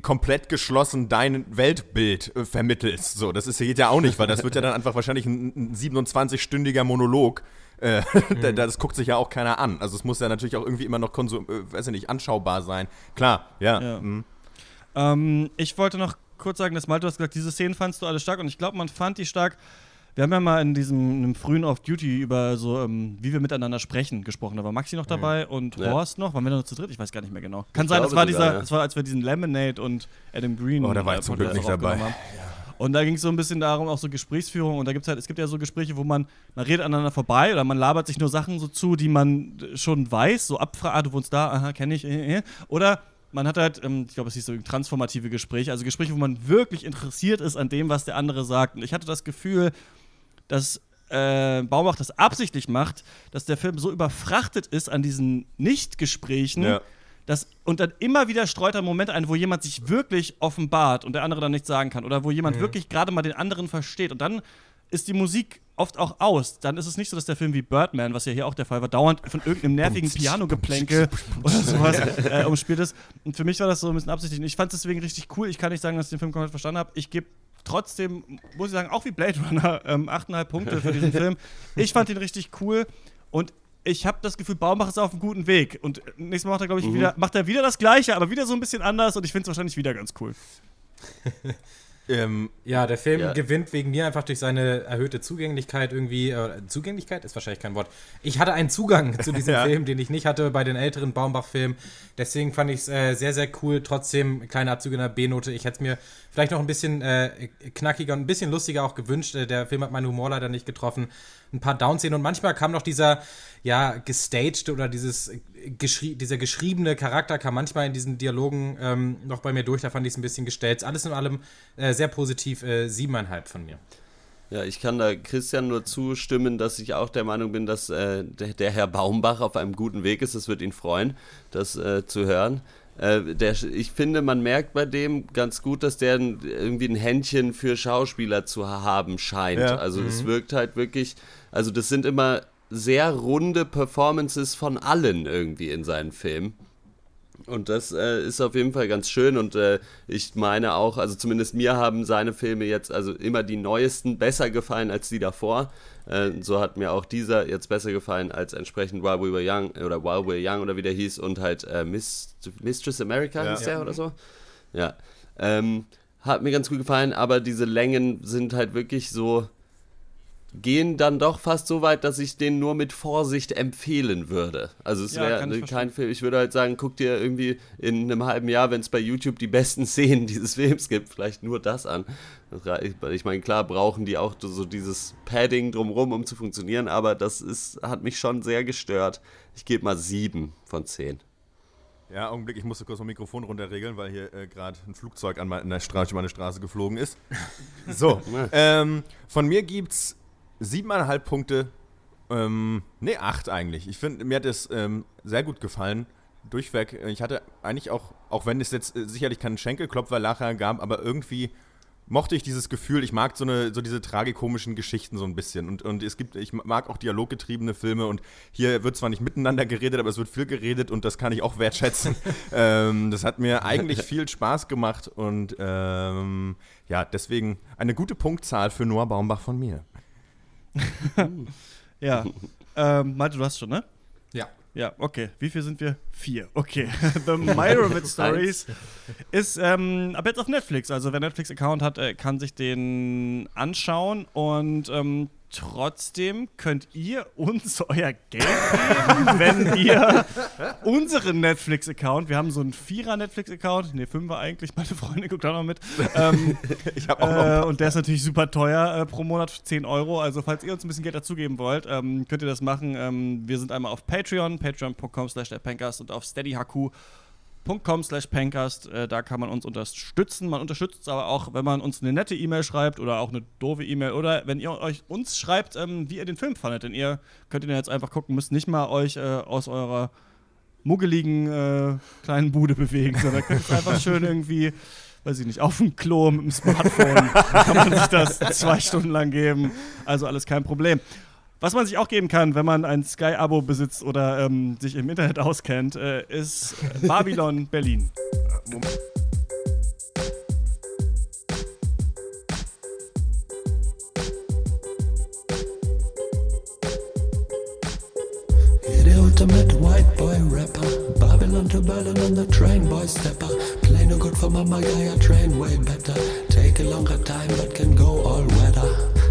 komplett geschlossen dein Weltbild äh, vermittelst. So, das ist, geht ja auch nicht, weil das wird ja dann einfach wahrscheinlich ein, ein 27-stündiger Monolog. Äh, da- das guckt sich ja auch keiner an. Also es muss ja natürlich auch irgendwie immer noch konsum, äh, weiß ich nicht, anschaubar sein. Klar, ja. Ja. mhm. Ähm, ich wollte noch kurz sagen, dass Malte, du hast gesagt, diese Szenen fandst du alle stark und ich glaube, man fand die stark. Wir haben ja mal in diesem frühen Off-Duty über so, ähm, wie wir miteinander sprechen, gesprochen. Da war Maxi noch dabei und Ja. Horst noch. Waren wir noch zu dritt? Ich weiß gar nicht mehr genau. Kann Ich sein, das glaube war sogar, dieser, ja. das war, als wir diesen Lemonade und Adam Green. Oh, da war ich äh, zum Glück nicht dabei. haben. Und da ging es so ein bisschen darum, auch so Gesprächsführung. Und da gibt es halt, es gibt ja so Gespräche, wo man, man redet aneinander vorbei oder man labert sich nur Sachen so zu, die man äh, schon weiß, so abfragt, ah, du wohnst da, aha, kenne ich, äh, äh. Oder man hat halt, ähm, ich glaube, es hieß so transformative Gespräche, also Gespräche, wo man wirklich interessiert ist an dem, was der andere sagt. Und ich hatte das Gefühl, dass äh, Baumach das absichtlich macht, dass der Film so überfrachtet ist an diesen Nicht-Gesprächen, Ja. Dass, und dann immer wieder streut er Momente ein, wo jemand sich wirklich offenbart und der andere dann nichts sagen kann. Oder wo jemand wirklich gerade mal den anderen versteht. Und dann ist die Musik oft auch aus. Dann ist es nicht so, dass der Film wie Birdman, was ja hier auch der Fall war, dauernd von irgendeinem nervigen Piano-Geplänkel oder sowas äh, umspielt ist. Und für mich war das so ein bisschen absichtlich. Und ich fand es deswegen richtig cool. Ich kann nicht sagen, dass ich den Film komplett verstanden habe. Ich gebe trotzdem, muss ich sagen, auch wie Blade Runner, ähm, 8,5 Punkte für diesen Film. Ich fand ihn richtig cool und ich habe das Gefühl, Baumach ist auf einem guten Weg. Und nächstes Mal macht er, glaube ich, wieder, macht er wieder das Gleiche, aber wieder so ein bisschen anders und ich finde es wahrscheinlich wieder ganz cool. Ähm, Ja, der Film Ja. gewinnt wegen mir einfach durch seine erhöhte Zugänglichkeit irgendwie. Äh, Zugänglichkeit ist wahrscheinlich kein Wort. Ich hatte einen Zugang zu diesem Ja. Film, den ich nicht hatte bei den älteren Baumbach-Filmen. Deswegen fand ich es äh, sehr, sehr cool. Trotzdem kleine Abzüge in der B-Note. Ich hätte es mir vielleicht noch ein bisschen äh, knackiger und ein bisschen lustiger auch gewünscht. Äh, der Film hat meinen Humor leider nicht getroffen. Ein paar Downszenen und manchmal kam noch dieser, ja, gestaged oder dieses geschrie dieser geschriebene Charakter kam manchmal in diesen Dialogen ähm, noch bei mir durch. Da fand ich es ein bisschen gestellt. Alles in allem äh, sehr positiv. Äh, siebeneinhalb von mir. Ja, ich kann da Christian nur zustimmen, dass ich auch der Meinung bin, dass äh, der, der Herr Baumbach auf einem guten Weg ist. Es wird ihn freuen, das äh, zu hören. Äh, der, ich finde, man merkt bei dem ganz gut, dass der ein, irgendwie ein Händchen für Schauspieler zu haben scheint. Ja. Also es wirkt halt wirklich, also das sind immer sehr runde Performances von allen irgendwie in seinen Filmen. Und das äh, ist auf jeden Fall ganz schön und äh, ich meine auch, also zumindest mir haben seine Filme jetzt also immer die neuesten besser gefallen als die davor. Äh, so hat mir auch dieser jetzt besser gefallen als entsprechend While We Were Young oder While We're Young oder wie der hieß und halt äh, Miss, Mistress America Ja. hieß der oder so. Ja. Ähm, hat mir ganz gut gefallen, aber diese Längen sind halt wirklich so gehen dann doch fast so weit, dass ich den nur mit Vorsicht empfehlen würde. Also es Ja, wäre ich kein verstehen. Film. Ich würde halt sagen, guck dir irgendwie in einem halben Jahr, wenn es bei YouTube die besten Szenen dieses Films gibt, vielleicht nur das an. Ich meine, klar brauchen die auch so dieses Padding drumrum, um zu funktionieren, aber das ist, hat mich schon sehr gestört. Ich gebe mal sieben von zehn. Ja, Augenblick, ich musste kurz mein Mikrofon runterregeln, weil hier äh, gerade ein Flugzeug an meine, Straße, meine Straße geflogen ist. So, ähm, von mir gibt's siebeneinhalb Punkte. Ähm, nee, acht eigentlich. Ich finde, mir hat es ähm, sehr gut gefallen. Durchweg. Ich hatte eigentlich auch, auch wenn es jetzt äh, sicherlich keinen Schenkelklopfer nachher gab, aber irgendwie mochte ich dieses Gefühl, ich mag so, eine, so diese tragikomischen Geschichten so ein bisschen. Und, und es gibt, ich mag auch dialoggetriebene Filme und hier wird zwar nicht miteinander geredet, aber es wird viel geredet und das kann ich auch wertschätzen. ähm, das hat mir eigentlich viel Spaß gemacht und ähm, ja, deswegen eine gute Punktzahl für Noah Baumbach von mir. Ja. ähm, Malte, du hast schon, ne? Ja. Ja, okay. Wie viel sind wir? Vier. Okay. The Myramid Stories ist ähm, ab jetzt auf Netflix. Also wer Netflix-Account hat, äh, kann sich den anschauen und ähm, trotzdem könnt ihr uns euer Geld geben, wenn ihr unseren Netflix-Account, wir haben so einen Vierer-Netflix-Account, ne, Fünfer eigentlich, meine Freundin guckt auch noch mit, ähm, Ich habe auch noch äh, und der ist natürlich super teuer äh, pro Monat, 10 Euro. Also falls ihr uns ein bisschen Geld dazugeben wollt, ähm, könnt ihr das machen. Ähm, wir sind einmal auf Patreon, patreon.com slash der Pencast und auf steadyhq.com slash pencast. Äh, da kann man uns unterstützen. Man unterstützt aber auch, wenn man uns eine nette E-Mail schreibt oder auch eine doofe E-Mail oder wenn ihr euch uns schreibt, ähm, wie ihr den Film fandet. Denn ihr könnt ihn jetzt einfach gucken, müsst nicht mal euch äh, aus eurer muggeligen äh, kleinen Bude bewegen, sondern könnt einfach schön irgendwie, weiß ich nicht, auf dem Klo mit dem Smartphone kann man sich das zwei Stunden lang geben. Also alles kein Problem. Was man sich auch geben kann, wenn man ein Sky-Abo besitzt oder ähm, sich im Internet auskennt, äh, ist Babylon Berlin. You're the ultimate white boy rapper. Babylon to Berlin on the train, boy stepper. Play no good for mama guy, I train way better. Take a longer time, but can go all weather.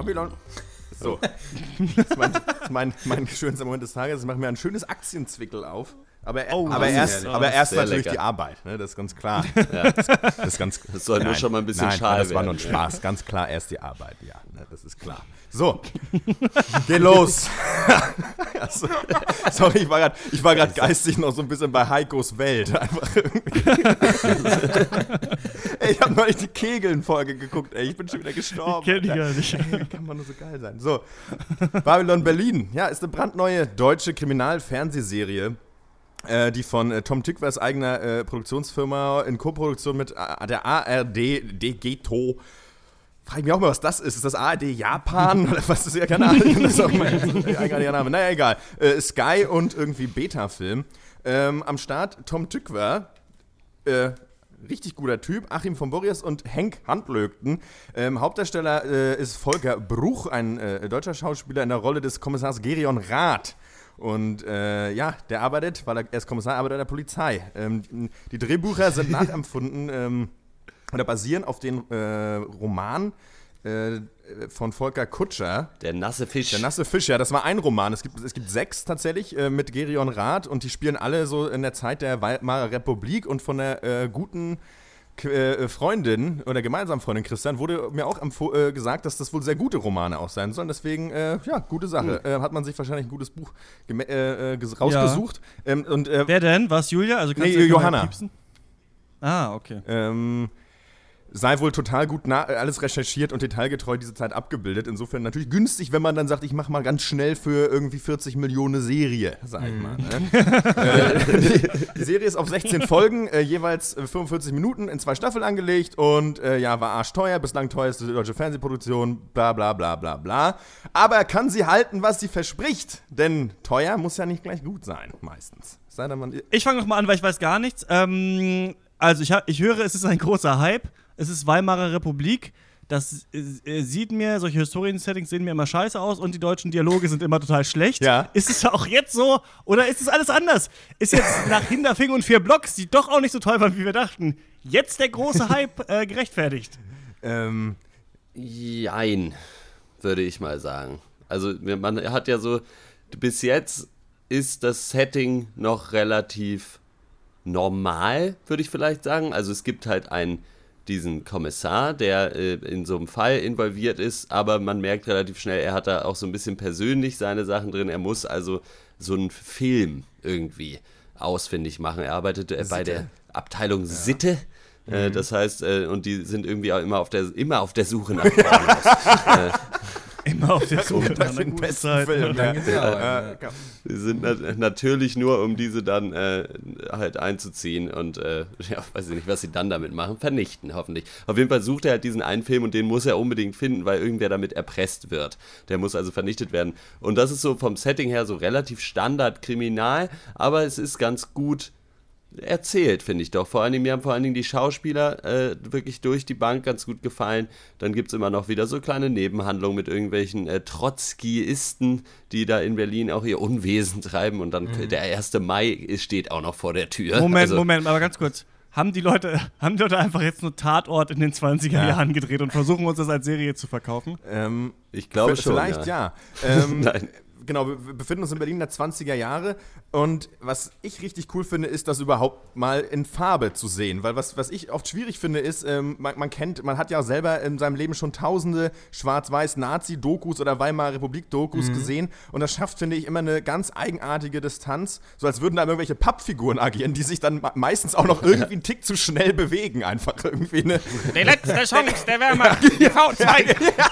Babylon. So. Das ist mein, das ist mein, mein schönster Moment des Tages. Ich mache mir ein schönes Aktienzwickel auf. Aber, Oh, aber erst, herrlich. aber erst natürlich lecker. die Arbeit. Ne? Das ist ganz klar. Das, das ist ganz, Das soll nur schon mal ein bisschen nein, schal Das war nur ein Spaß. Ganz klar erst die Arbeit. Ja, ne? das ist klar. So. Geh los. Ja, so- Sorry, ich war gerade geistig noch so ein bisschen bei Heikos Welt. Einfach irgendwie. ey, ich habe neulich die Kegeln-Folge geguckt. Ey, ich bin schon wieder gestorben. Kenn ich Alter. gar nicht. Ey, Kann man nur so geil sein. So, Babylon Berlin. Ja, ist eine brandneue deutsche Kriminalfernsehserie, äh, die von äh, Tom Tückwers eigener äh, Produktionsfirma in Koproduktion mit äh, der ARD Degeto. Frage ich mich auch mal, was das ist. Ist das ARD Japan? Oder was ist ja keine Ahnung. Das ist auch mal so ein eigenartiger Name. Naja, egal. Äh, Sky und irgendwie Beta-Film. Ähm, am Start Tom Tückwer, äh, richtig guter Typ, Achim von Borries und Henk Handlögten. Ähm, Hauptdarsteller äh, ist Volker Bruch, ein äh, deutscher Schauspieler in der Rolle des Kommissars Gerion Rath. Und äh, ja, der arbeitet, weil er, er ist Kommissar, arbeitet bei der Polizei. Ähm, die Drehbücher sind nachempfunden ähm, oder basieren auf den äh, Roman äh, von Volker Kutscher. Der nasse Fisch. Der nasse Fisch, ja, das war ein Roman. Es gibt, es gibt sechs tatsächlich äh, mit Gerion Rath und die spielen alle so in der Zeit der Weimarer Republik und von der äh, guten äh, Freundin oder gemeinsamen Freundin Christian wurde mir auch äh, gesagt, dass das wohl sehr gute Romane auch sein sollen. Deswegen, äh, ja, gute Sache. Äh, hat man sich wahrscheinlich ein gutes Buch äh, äh, ges- rausgesucht. Ähm, und äh, Wer denn? War es Julia? Also kannst Nee, du Johanna. Ah, okay. ähm, sei wohl total gut na alles recherchiert und detailgetreu diese Zeit abgebildet. Insofern natürlich günstig, wenn man dann sagt, ich mache mal ganz schnell für irgendwie 40 Millionen Serie, sag ich mal. Ne? äh, die, die Serie ist auf 16 Folgen, äh, jeweils äh, 45 Minuten in zwei Staffeln angelegt und äh, ja, war arschteuer, bislang teuerste deutsche Fernsehproduktion, bla bla bla bla bla. Aber er kann sie halten, was sie verspricht, denn teuer muss ja nicht gleich gut sein, meistens. Sei denn man Ich fange nochmal an, weil ich weiß gar nichts. Ähm, also ich, ich höre, es ist ein großer Hype. Es ist Weimarer Republik. Das äh, sieht mir, solche Historien-Settings sehen mir immer scheiße aus und die deutschen Dialoge sind immer total schlecht. Ja. Ist es auch jetzt so oder ist es alles anders? Ist jetzt nach Hinterfing und vier Blocks, die doch auch nicht so toll waren, wie wir dachten, jetzt der große Hype äh, gerechtfertigt? ähm, Jein, würde ich mal sagen. Also man hat ja so, bis jetzt ist das Setting noch relativ normal, würde ich vielleicht sagen. Also es gibt halt einen, diesen Kommissar, der äh, in so einem Fall involviert ist, aber man merkt relativ schnell, er hat da auch so ein bisschen persönlich seine Sachen drin. Er muss also so einen Film irgendwie ausfindig machen. Er arbeitet äh, bei der Abteilung Sitte. Äh, das heißt, äh, und die sind irgendwie auch immer auf der, immer auf der Suche nach Pornos. Immer auf der Suche nach das einer sind guten besten Zeit. Film. Ja auch, Ja, ja. Die sind nat natürlich nur, um diese dann äh, halt einzuziehen und äh, ja, weiß ich nicht, was sie dann damit machen. Vernichten, hoffentlich. Auf jeden Fall sucht er halt diesen einen Film und den muss er unbedingt finden, weil irgendwer damit erpresst wird. Der muss also vernichtet werden. Und das ist so vom Setting her so relativ Standard-Kriminal, aber es ist ganz gut erzählt, finde ich doch. Vor allen Dingen, mir haben vor allen Dingen die Schauspieler äh, wirklich durch die Bank ganz gut gefallen. Dann gibt es immer noch wieder so kleine Nebenhandlungen mit irgendwelchen äh, Trotzkiisten, die da in Berlin auch ihr Unwesen treiben. Und dann der 1. Mai steht auch noch vor der Tür. Moment, Also, Moment, aber ganz kurz. Haben die Leute, haben die Leute einfach jetzt nur Tatort in den 20er Jahren gedreht und versuchen uns das als Serie zu verkaufen? ähm, Ich glaube schon. Vielleicht ja. ja. Ähm, Nein. Genau, wir befinden uns in Berlin der 20er Jahre und was ich richtig cool finde, ist das überhaupt mal in Farbe zu sehen, weil was, was ich oft schwierig finde, ist, ähm, man, man kennt, man hat ja selber in seinem Leben schon tausende schwarz-weiß Nazi-Dokus oder Weimarer Republik-Dokus gesehen und das schafft, finde ich, immer eine ganz eigenartige Distanz, so als würden da irgendwelche Pappfiguren agieren, die sich dann me- meistens auch noch irgendwie einen Tick zu schnell bewegen, einfach irgendwie eine, Die letzte Chance der Wehrmacht, die V2. Ja,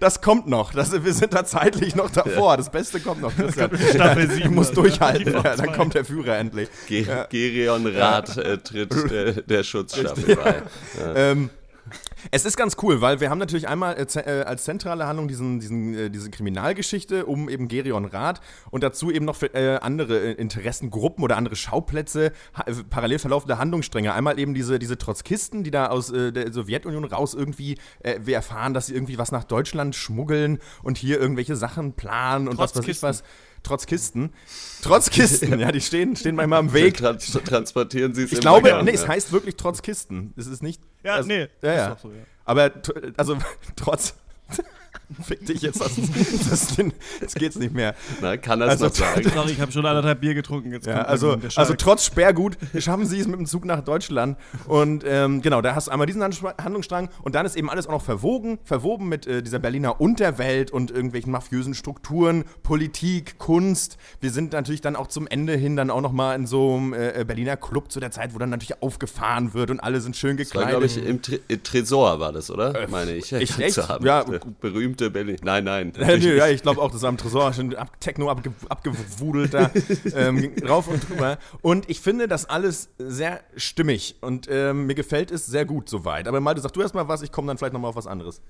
das kommt noch. Das, wir sind da zeitlich noch davor. Das Beste kommt noch. Staffel Du sieben, musst durchhalten. Ja, dann kommt der Führer endlich. Ge Gerion Rath äh, tritt der, der Schutzstaffel bei. Ähm, es ist ganz cool, weil wir haben natürlich einmal äh, äh, als zentrale Handlung diesen, diesen, äh, diese Kriminalgeschichte um eben Gerion Rath und dazu eben noch äh, andere Interessengruppen oder andere Schauplätze, ha parallel verlaufende Handlungsstränge. Einmal eben diese, diese Trotzkisten, die da aus der Sowjetunion raus irgendwie, wir erfahren, dass sie irgendwie was nach Deutschland schmuggeln und hier irgendwelche Sachen planen und was weiß ich Trotzkisten. was. Trotzkisten. Trotzkisten, ja, die stehen, stehen manchmal im Weg. Trans transportieren sie es Ich im glaube, Waggon, nee, es ja. heißt wirklich trotz Kisten. Es ist nicht. Ja, also, nee, Ja, ist ja. auch so, ja. Aber also trotz. Fick dich jetzt, das, das, das geht's nicht mehr. Na, kann es Also, noch sagen? Sorry, ich habe schon anderthalb Bier getrunken. Jetzt Ja, also, also trotz Sperrgut schaffen sie es mit dem Zug nach Deutschland. Und ähm, genau, da hast du einmal diesen Handlungsstrang und dann ist eben alles auch noch verwogen, verwoben mit äh, dieser Berliner Unterwelt und irgendwelchen mafiösen Strukturen, Politik, Kunst. Wir sind natürlich dann auch zum Ende hin dann auch noch mal in so einem äh, Berliner Club zu der Zeit, wo dann natürlich aufgefahren wird und alle sind schön Das war, gekleidet. glaube ich, im Tre äh, Tresor war das, oder? Meine ich. erkannt echt? Zu haben. Ja. Der berühmte Berlin. Nein, nein. Ja, nee, ja, ich glaube auch, das war im Tresor schon ab, Techno abge, abgewudelt da ähm, rauf und drüber. Und ich finde das alles sehr stimmig und ähm, mir gefällt es sehr gut soweit. Aber Malte, sag du erst mal was, ich komme dann vielleicht nochmal auf was anderes.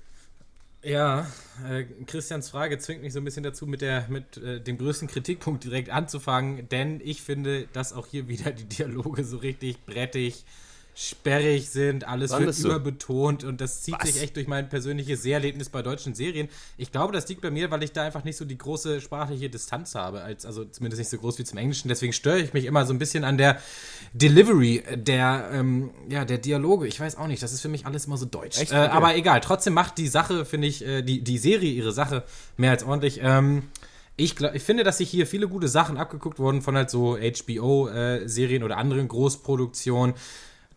Ja, äh, Christians Frage zwingt mich so ein bisschen dazu, mit, der, mit äh, dem größten Kritikpunkt direkt anzufangen, denn ich finde, dass auch hier wieder die Dialoge so richtig brettig, sperrig sind, alles wird Fandest du? überbetont und das zieht sich echt durch mein persönliches Seherlebnis bei deutschen Serien. Ich glaube, das liegt bei mir, weil ich da einfach nicht so die große sprachliche Distanz habe, als, also zumindest nicht so groß wie zum Englischen. Deswegen störe ich mich immer so ein bisschen an der Delivery der, ähm, ja, der Dialoge. Ich weiß auch nicht, das ist für mich alles immer so deutsch. Echt? Äh, Okay. aber egal, trotzdem macht die Sache, finde ich, äh, die, die Serie ihre Sache mehr als ordentlich. Ähm, ich, glaub, ich finde, dass sich hier viele gute Sachen abgeguckt wurden von halt so HBO-Serien oder anderen Großproduktionen.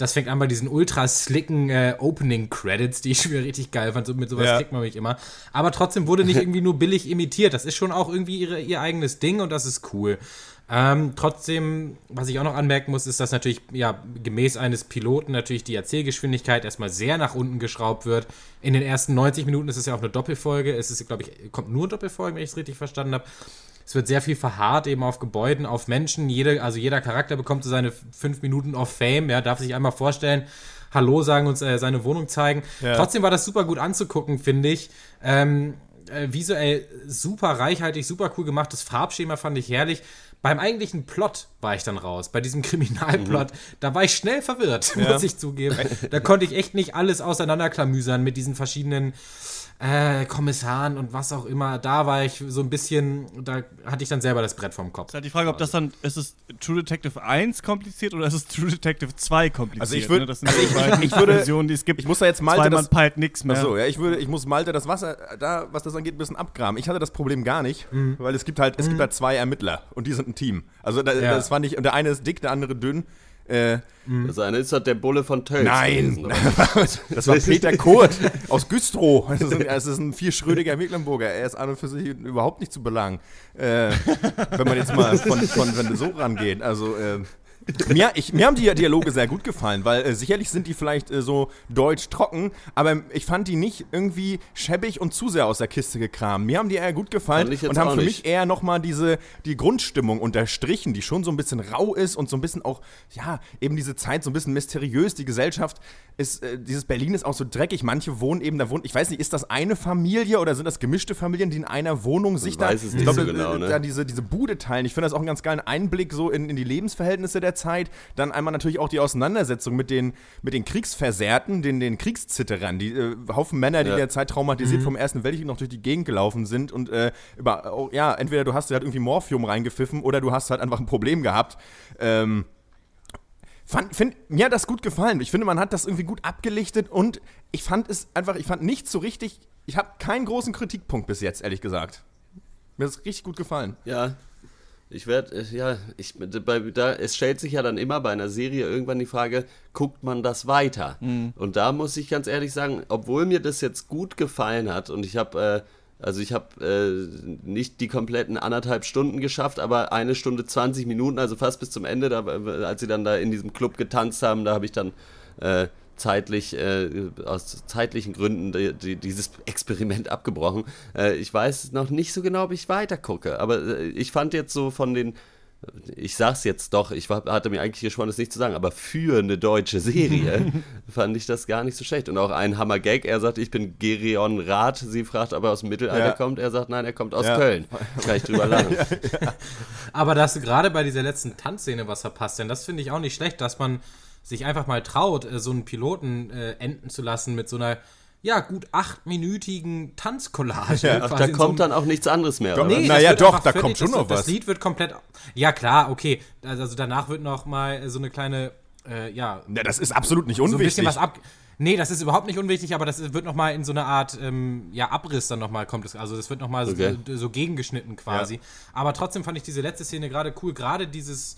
Das fängt an bei diesen ultra slicken äh, Opening Credits, die ich wieder richtig geil fand. So, mit sowas Ja. kriegt man mich immer. Aber trotzdem wurde nicht irgendwie nur billig imitiert. Das ist schon auch irgendwie ihre, ihr eigenes Ding und das ist cool. Ähm, trotzdem, was ich auch noch anmerken muss, ist, dass natürlich ja gemäß eines Piloten natürlich die Erzählgeschwindigkeit erstmal sehr nach unten geschraubt wird. In den ersten 90 Minuten ist es ja auch eine Doppelfolge. Es ist, glaube ich, kommt nur Doppelfolge, wenn ich es richtig verstanden habe. Es wird sehr viel verharrt eben auf Gebäuden, auf Menschen. Jede, also jeder Charakter bekommt so seine fünf Minuten of Fame. Ja, darf sich einmal vorstellen, Hallo sagen und äh, seine Wohnung zeigen. Ja. Trotzdem war das super gut anzugucken, finde ich. Ähm, äh, visuell super reichhaltig, super cool gemacht. Das Farbschema fand ich herrlich. Beim eigentlichen Plot war ich dann raus. Bei diesem Kriminalplot, da war ich schnell verwirrt, muss ich zugeben. Da konnte ich echt nicht alles auseinanderklamüsern mit diesen verschiedenen äh, Kommissaren und was auch immer. Da war ich so ein bisschen, da hatte ich dann selber das Brett vom Kopf. Ist halt die Frage, ob das dann, ist es True Detective 1 kompliziert oder ist es True Detective 2 kompliziert? Also ich würd- ne? Das sind also die ich- beiden ich würde- Versionen, die es gibt. ich muss da jetzt Malte das- man peilt nichts mehr. Achso, ja, ich würde, ich muss Malte das Wasser, da, was das angeht, ein bisschen abgraben. Ich hatte das Problem gar nicht, Mhm. weil es gibt halt, es gibt halt zwei Ermittler und die sind ein Team. Also da, Ja. das fand ich, und der eine ist dick, der andere dünn. Äh, Das eine ist halt der Bulle von Tölz. nein, gewesen, das war Peter Kurt aus Güstrow. Das ist ein, es ist ein vierschrödiger Mecklenburger. Er ist an und für sich überhaupt nicht zu belangen. Äh, wenn man jetzt mal von, von wenn so rangeht. Also, äh, mir, ich, mir haben die Dialoge sehr gut gefallen, weil äh, sicherlich sind die vielleicht äh, so deutsch trocken, aber ich fand die nicht irgendwie schäbig und zu sehr aus der Kiste gekramt. Mir haben die eher gut gefallen ich und haben für mich eher nochmal diese, die Grundstimmung unterstrichen, die schon so ein bisschen rau ist und so ein bisschen auch, ja, eben diese Zeit so ein bisschen mysteriös. Die Gesellschaft ist, äh, dieses Berlin ist auch so dreckig. Manche wohnen eben, da wohnen, ich weiß nicht, ist das eine Familie oder sind das gemischte Familien, die in einer Wohnung sich da, weiß es ich nicht glaube, so genau, äh, ne? da diese, diese Bude teilen. Ich finde das auch einen ganz geilen Einblick so in, in die Lebensverhältnisse der Zeit. Dann einmal natürlich auch die Auseinandersetzung mit den, mit den Kriegsversehrten, den, den Kriegszitterern, die äh, Haufen Männer, die Ja. in der Zeit traumatisiert vom Ersten Weltkrieg noch durch die Gegend gelaufen sind und äh, über, oh, ja, entweder du hast dir halt irgendwie Morphium reingepfiffen oder du hast halt einfach ein Problem gehabt. Ähm, Fand, find, mir hat das gut gefallen. Ich finde, man hat das irgendwie gut abgelichtet und ich fand es einfach, ich fand nicht so richtig, ich habe keinen großen Kritikpunkt bis jetzt, ehrlich gesagt. Mir hat es richtig gut gefallen. Ja. Ich werde, ja, ich, bei, da, es stellt sich ja dann immer bei einer Serie irgendwann die Frage, guckt man das weiter? Und da muss ich ganz ehrlich sagen, obwohl mir das jetzt gut gefallen hat und ich habe, äh, also ich habe äh, nicht die kompletten anderthalb Stunden geschafft, aber eine Stunde 20 Minuten, also fast bis zum Ende, da, als sie dann da in diesem Club getanzt haben, da habe ich dann äh, zeitlich, äh, aus zeitlichen Gründen die, die, dieses Experiment abgebrochen. Äh, ich weiß noch nicht so genau, ob ich weiter gucke, aber äh, ich fand jetzt so von den, ich sag's jetzt doch, ich hatte mir eigentlich geschworen, das nicht zu sagen, aber für eine deutsche Serie fand ich das gar nicht so schlecht. Und auch ein Hammer-Gag, er sagt, ich bin Gerion Rath, sie fragt, ob er aus dem Mittelalter Ja. kommt, er sagt, nein, er kommt aus Ja. Köln. Kann ich drüber lachen. Aber da hast du gerade bei dieser letzten Tanzszene was verpasst, denn das finde ich auch nicht schlecht, dass man sich einfach mal traut, äh, so einen Piloten äh, enden zu lassen mit so einer, ja, gut achtminütigen Tanzcollage. Quasi da so kommt einem- dann auch nichts anderes mehr. Doch, nee. das Naja, doch, da kommt schon das, noch was. Das Lied wird komplett. Ja, klar, okay. Also also danach wird noch mal so eine kleine, äh, ja, Ja, das ist absolut nicht so ein unwichtig. bisschen was ab. Nee, das ist überhaupt nicht unwichtig, aber das wird noch mal in so eine Art ähm, ja, Abriss dann noch mal kommt es. Also das wird noch mal Okay. so, so gegengeschnitten quasi. Aber trotzdem fand ich diese letzte Szene gerade cool. Gerade dieses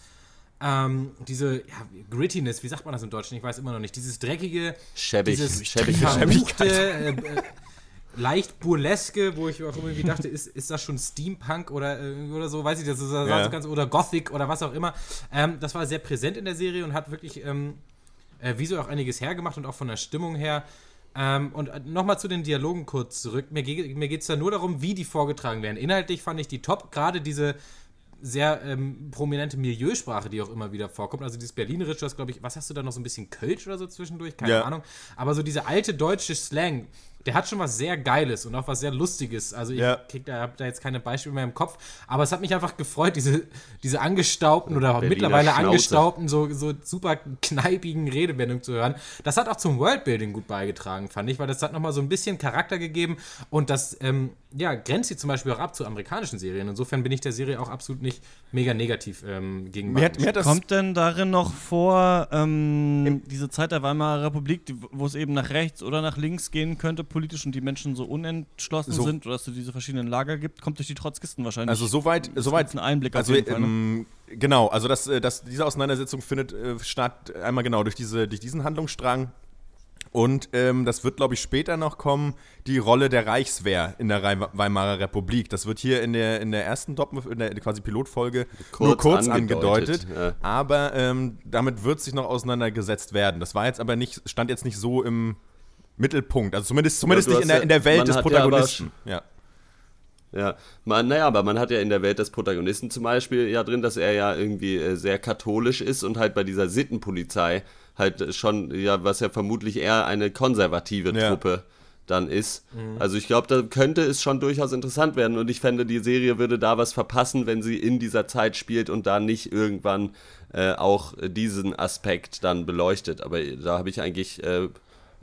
ähm, diese ja, Grittiness, wie sagt man das im Deutschen? Ich weiß immer noch nicht. Dieses dreckige, Schäbig, dieses schäbig, verruchte, äh, äh, leicht burleske, wo ich auch irgendwie dachte, ist, ist das schon Steampunk oder, äh, oder so, weiß ich, das das Ja. so ganz, oder Gothic oder was auch immer. Ähm, das war sehr präsent in der Serie und hat wirklich ähm, äh, visuell auch einiges hergemacht und auch von der Stimmung her. Ähm, und äh, nochmal zu den Dialogen kurz zurück. Mir, ge mir geht es da nur darum, wie die vorgetragen werden. Inhaltlich fand ich die top, gerade diese sehr ähm, prominente Milieusprache, die auch immer wieder vorkommt. Also dieses Berlinerische, das glaube ich, was hast du da noch so ein bisschen Kölsch oder so zwischendurch? Keine Ja. Ahnung. Aber so diese alte deutsche Slang, der hat schon was sehr Geiles und auch was sehr Lustiges. Also ich Ja. krieg da, hab da jetzt keine Beispiele mehr im Kopf, aber es hat mich einfach gefreut, diese, diese angestaubten oder Berliner mittlerweile Schnauze. angestaubten, so, so super kneipigen Redewendungen zu hören. Das hat auch zum Worldbuilding gut beigetragen, fand ich, weil das hat nochmal so ein bisschen Charakter gegeben und das ähm, ja, grenzt sie zum Beispiel auch ab zu amerikanischen Serien. Insofern bin ich der Serie auch absolut nicht mega negativ ähm, gegenüber. mir, hat, mir hat Kommt denn darin noch vor, ähm, diese Zeit der Weimarer Republik, wo es eben nach rechts oder nach links gehen könnte, politisch und die Menschen so unentschlossen So- sind oder dass es diese verschiedenen Lager gibt, kommt durch die Trotzkisten wahrscheinlich. Also soweit, soweit ein Einblick auf also, ne? ähm, genau, also das, äh, das, diese Auseinandersetzung findet äh, statt einmal genau durch, diese, durch diesen Handlungsstrang Und ähm, das wird, glaube ich, später noch kommen, die Rolle der Reichswehr in der Weimarer Republik. Das wird hier in der, in der ersten Doppel, in der quasi Pilotfolge nur Kurz kurz angedeutet. angedeutet, ja. Aber ähm, damit wird sich noch auseinandergesetzt werden. Das war jetzt aber nicht, stand jetzt nicht so im Mittelpunkt. Also zumindest, zumindest du nicht in der, ja- in der Welt des ja Protagonisten. Ja. Ja, man, naja, aber man hat ja in der Welt des Protagonisten zum Beispiel ja drin, dass er ja irgendwie äh, sehr katholisch ist und halt bei dieser Sittenpolizei halt schon, ja, was ja vermutlich eher eine konservative Ja. Truppe dann ist. Also ich glaube, da könnte es schon durchaus interessant werden und ich fände, die Serie würde da was verpassen, wenn sie in dieser Zeit spielt und da nicht irgendwann äh, auch diesen Aspekt dann beleuchtet. Aber da habe ich eigentlich, äh,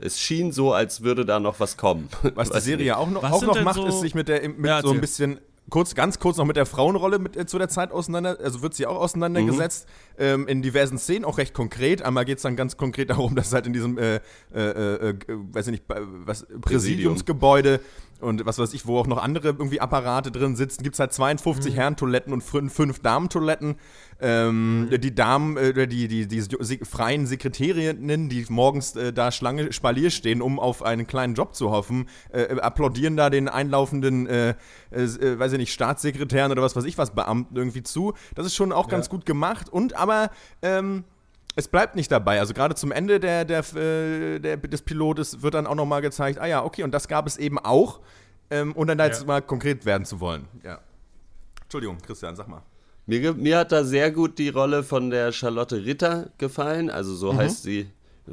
es schien so, als würde da noch was kommen. Was die Serie auch noch, Was auch noch macht, so- ist sich mit der mit Ja, so ein bisschen kurz, ganz kurz noch mit der Frauenrolle mit, äh, zu der Zeit auseinander, also wird sie auch auseinandergesetzt ähm, in diversen Szenen, auch recht konkret. Einmal geht es dann ganz konkret darum, dass halt in diesem, äh, äh, äh, äh, weiß ich nicht, was, Präsidiumsgebäude und was weiß ich, wo auch noch andere irgendwie Apparate drin sitzen, gibt es halt 52 Herrentoiletten und fün- fünf Damentoiletten. Ähm, Die Damen, äh, die, die, die se freien Sekretärinnen, die morgens äh, da Schlange Spalier stehen, um auf einen kleinen Job zu hoffen, äh, applaudieren da den einlaufenden, äh, äh, äh, weiß ich nicht, Staatssekretären oder was weiß ich was, Beamten irgendwie zu. Das ist schon auch ganz gut gemacht. Und aber ähm, es bleibt nicht dabei. Also gerade zum Ende der, der, äh, der, des Pilotes wird dann auch nochmal gezeigt, ah ja, okay, und das gab es eben auch. Ähm, und dann da jetzt Ja. mal konkret werden zu wollen. Ja. Entschuldigung, Christian, sag mal. Mir, mir hat da sehr gut die Rolle von der Charlotte Ritter gefallen. Also so heißt sie.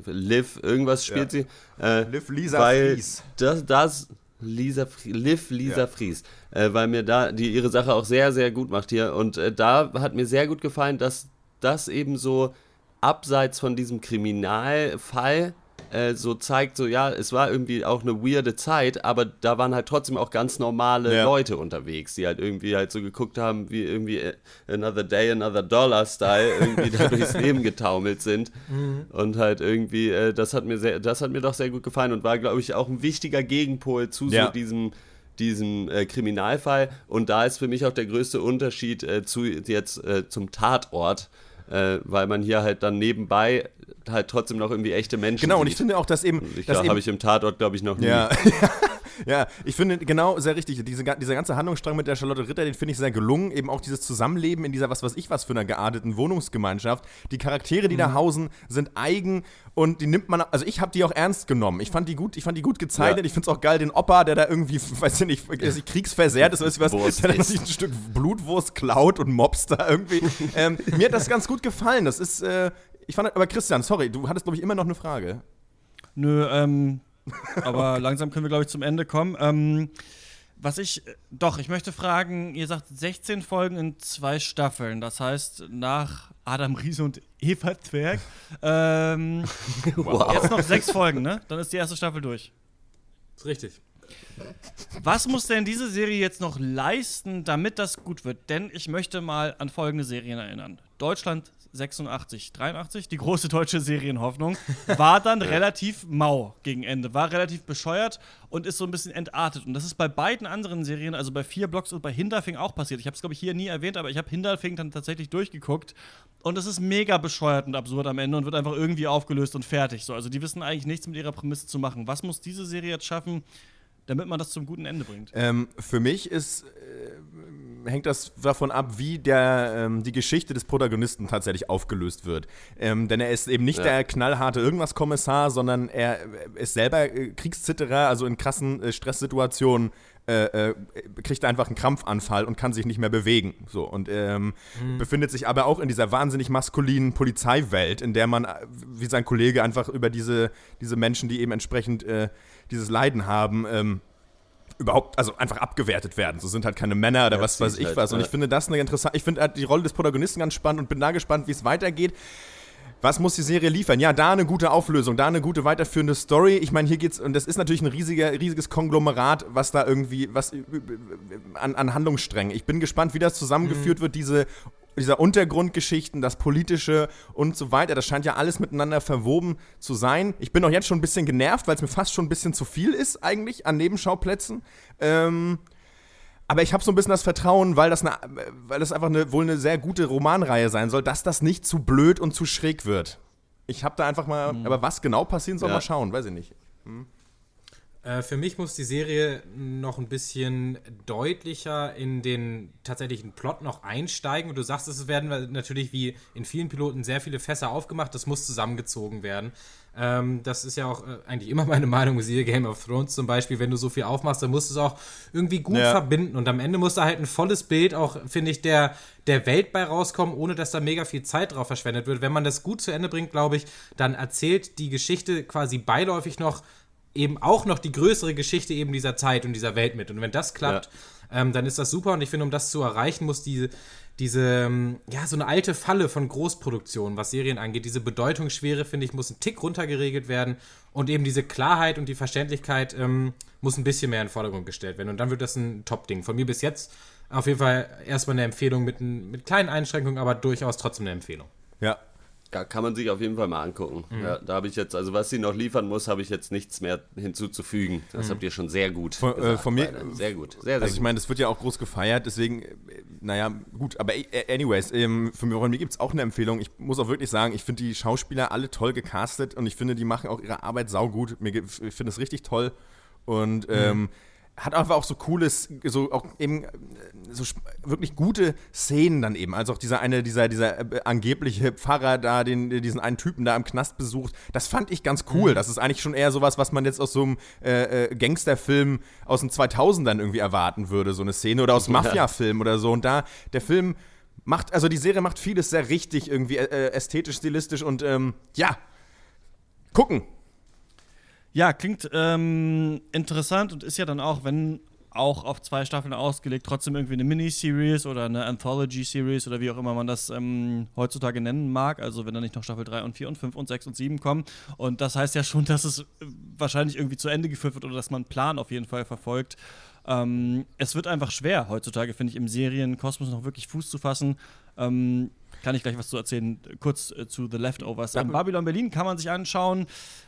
Liv, irgendwas spielt Ja. sie. Äh, Liv Lisa weil Fries. Das, das Lisa, Liv Lisa Ja. Fries. Äh, weil mir da die ihre Sache auch sehr, sehr gut macht hier. Und äh, da hat mir sehr gut gefallen, dass das eben so abseits von diesem Kriminalfall äh, so zeigt, so ja, es war irgendwie auch eine weirde Zeit, aber da waren halt trotzdem auch ganz normale Ja. Leute unterwegs, die halt irgendwie halt so geguckt haben, wie irgendwie äh, Another Day, Another Dollar Style irgendwie da durchs Leben getaumelt sind. Und halt irgendwie, äh, das hat mir sehr, das hat mir doch sehr gut gefallen und war, glaube ich, auch ein wichtiger Gegenpol zu Ja. so diesem diesem äh, Kriminalfall und da ist für mich auch der größte Unterschied äh, zu jetzt äh, zum Tatort, äh, weil man hier halt dann nebenbei halt trotzdem noch irgendwie echte Menschen Genau, und ich sieht. finde auch, dass eben. ich, eben habe ich im Tatort, glaube ich, noch nie. Ja. ja, ich finde genau sehr richtig. Diese, dieser ganze Handlungsstrang mit der Charlotte Ritter, den finde ich sehr gelungen. Eben auch dieses Zusammenleben in dieser, was weiß ich, was für einer gearteten Wohnungsgemeinschaft. Die Charaktere, die Mhm. da hausen, sind eigen und die nimmt man, also ich habe die auch ernst genommen. Ich fand die gut, ich fand die gut gezeichnet. Ja. Ich finde es auch geil, den Opa, der da irgendwie, weiß ich nicht, ich, kriegsversehrt ist, weiß ich was, Wurst der dann sich ein Stück Blutwurst klaut und mobst da irgendwie. ähm, mir hat das ganz gut gefallen. Das ist, äh, ich fand, aber Christian, sorry, du hattest, glaube ich, immer noch eine Frage. Nö, ähm, aber langsam können wir, glaube ich, zum Ende kommen. Ähm, was ich, doch, ich möchte fragen, ihr sagt 16 Folgen in zwei Staffeln. Das heißt, nach Adam Riese und Eva Zwerg, ähm, jetzt noch sechs Folgen, ne? Dann ist die erste Staffel durch. Ist richtig. Was muss denn diese Serie jetzt noch leisten, damit das gut wird? Denn ich möchte mal an folgende Serien erinnern. Deutschland 86, 83, die große deutsche Serienhoffnung, war dann relativ mau gegen Ende, war relativ bescheuert und ist so ein bisschen entartet. Und das ist bei beiden anderen Serien, also bei vier Blocks und bei Hinterfing auch passiert. Ich habe es, glaube ich, hier nie erwähnt, aber ich habe Hinterfing dann tatsächlich durchgeguckt. Und es ist mega bescheuert und absurd am Ende und wird einfach irgendwie aufgelöst und fertig. So, also die wissen eigentlich nichts mit ihrer Prämisse zu machen. Was muss diese Serie jetzt schaffen, damit man das zum guten Ende bringt? Ähm, für mich ist, äh, hängt das davon ab, wie der, ähm, die Geschichte des Protagonisten tatsächlich aufgelöst wird. Ähm, denn er ist eben nicht Ja. der knallharte Irgendwas-Kommissar, sondern er ist selber äh, Kriegszitterer, also in krassen äh, Stresssituationen. Äh, äh, kriegt er einfach einen Krampfanfall und kann sich nicht mehr bewegen. So, und ähm, befindet sich aber auch in dieser wahnsinnig maskulinen Polizeiwelt, in der man, äh, wie sein Kollege, einfach über diese, diese Menschen, die eben entsprechend äh, dieses Leiden haben, ähm, überhaupt, also einfach abgewertet werden. So sind halt keine Männer oder Ja, was weiß ich halt, was. Und ich finde das eine interessante, ich finde halt die Rolle des Protagonisten ganz spannend und bin da gespannt, wie es weitergeht. Was muss die Serie liefern? Ja, da eine gute Auflösung, da eine gute weiterführende Story. Ich meine, hier geht's, und das ist natürlich ein riesiger, riesiges Konglomerat, was da irgendwie, was äh, an, an Handlungssträngen. Ich bin gespannt, wie das zusammengeführt wird, diese dieser Untergrundgeschichten, das Politische und so weiter, das scheint ja alles miteinander verwoben zu sein. Ich bin auch jetzt schon ein bisschen genervt, weil es mir fast schon ein bisschen zu viel ist eigentlich an Nebenschauplätzen. Ähm, aber ich habe so ein bisschen das Vertrauen, weil das, eine, weil das einfach eine, wohl eine sehr gute Romanreihe sein soll, dass das nicht zu blöd und zu schräg wird. Ich habe da einfach mal, aber was genau passieren soll, Ja. mal schauen, weiß ich nicht. Äh, für mich muss die Serie noch ein bisschen deutlicher in den tatsächlichen Plot noch einsteigen. Und du sagst, es werden natürlich wie in vielen Piloten sehr viele Fässer aufgemacht. Das muss zusammengezogen werden. Ähm, das ist ja auch äh, eigentlich immer meine Meinung. Siehe Game of Thrones zum Beispiel. Wenn du so viel aufmachst, dann musst du es auch irgendwie gut Ja. verbinden. Und am Ende muss da halt ein volles Bild auch, finde ich, der, der Welt bei rauskommen, ohne dass da mega viel Zeit drauf verschwendet wird. Wenn man das gut zu Ende bringt, glaube ich, dann erzählt die Geschichte quasi beiläufig noch eben auch noch die größere Geschichte eben dieser Zeit und dieser Welt mit. Und wenn das klappt, ähm, dann ist das super. Und ich finde, um das zu erreichen, muss diese, diese, ähm, ja, so eine alte Falle von Großproduktionen, was Serien angeht, diese Bedeutungsschwere, finde ich, muss ein Tick runtergeregelt werden. Und eben diese Klarheit und die Verständlichkeit ähm, muss ein bisschen mehr in den Vordergrund gestellt werden. Und dann wird das ein Top-Ding. Von mir bis jetzt auf jeden Fall erstmal eine Empfehlung mit, mit kleinen Einschränkungen, aber durchaus trotzdem eine Empfehlung. Ja. Ja, kann man sich auf jeden Fall mal angucken. Ja, da habe ich jetzt, also was sie noch liefern muss, habe ich jetzt nichts mehr hinzuzufügen. Das habt ihr schon sehr gut. Von- äh, gesagt, von mir- beide. Sehr gut. Sehr, sehr Also ich gut. meine, das wird ja auch groß gefeiert, deswegen, äh, naja, gut, aber äh, anyways, ähm, für mich, von mir gibt es auch eine Empfehlung. Ich muss auch wirklich sagen, ich finde die Schauspieler alle toll gecastet und ich finde, die machen auch ihre Arbeit saugut. Mir, ich finde es richtig toll und ähm, hat einfach auch so cooles, so auch eben äh, so wirklich gute Szenen dann eben. Also auch dieser eine, dieser, dieser äh, angebliche Pfarrer da, den, diesen einen Typen da im Knast besucht. Das fand ich ganz cool. Das ist eigentlich schon eher sowas, was man jetzt aus so einem äh, äh, Gangsterfilm aus den 2000ern irgendwie erwarten würde, so eine Szene oder aus Mafia-Film oder so. Und da, der Film macht, also die Serie macht vieles sehr richtig irgendwie äh, ästhetisch, stilistisch und ähm, ja, gucken. Ja, klingt ähm, interessant und ist ja dann auch, wenn auch auf zwei Staffeln ausgelegt, trotzdem irgendwie eine Miniseries oder eine Anthology-Series oder wie auch immer man das ähm, heutzutage nennen mag. Also wenn da nicht noch Staffel 3 und 4 und 5 und 6 und 7 kommen. Und das heißt ja schon, dass es äh, wahrscheinlich irgendwie zu Ende geführt wird oder dass man einen Plan auf jeden Fall verfolgt. Ähm, es wird einfach schwer heutzutage, finde ich, im Serienkosmos noch wirklich Fuß zu fassen. Ähm, kann ich gleich was zu erzählen, kurz äh, zu The Leftovers. Ähm, Babylon Berlin kann man sich anschauen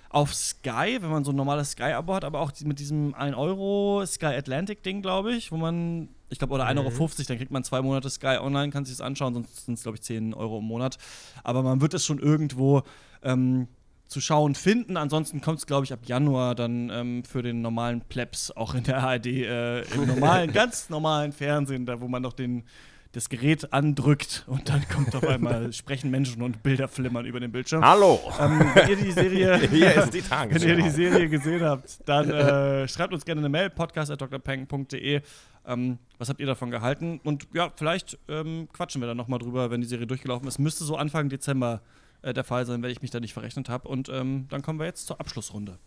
auf Sky, wenn man so ein normales Sky-Abo hat, aber auch mit diesem 1 Euro Sky Atlantic-Ding, glaube ich, wo man, ich glaube, oder 1,50 Euro, dann kriegt man zwei Monate Sky online, kann sich das anschauen, sonst sind es, glaube ich, 10 Euro im Monat. Aber man wird es schon irgendwo ähm, zu schauen finden. Ansonsten kommt es, glaube ich, ab Januar dann ähm, für den normalen Plebs auch in der ARD, äh, im normalen, ganz normalen Fernsehen, da wo man noch den das Gerät andrückt und dann kommt auf einmal sprechen Menschen und Bilder flimmern über den Bildschirm. Hallo. Ähm, wenn ihr die Serie Hier ist die wenn ihr die. Serie gesehen habt, dann äh, schreibt uns gerne eine Mail, podcast.drpeng.de. Ähm, was habt ihr davon gehalten? Und ja, vielleicht ähm, quatschen wir dann nochmal drüber, wenn die Serie durchgelaufen ist. Müsste so Anfang Dezember äh, der Fall sein, wenn ich mich da nicht verrechnet habe. Und ähm, dann kommen wir jetzt zur Abschlussrunde.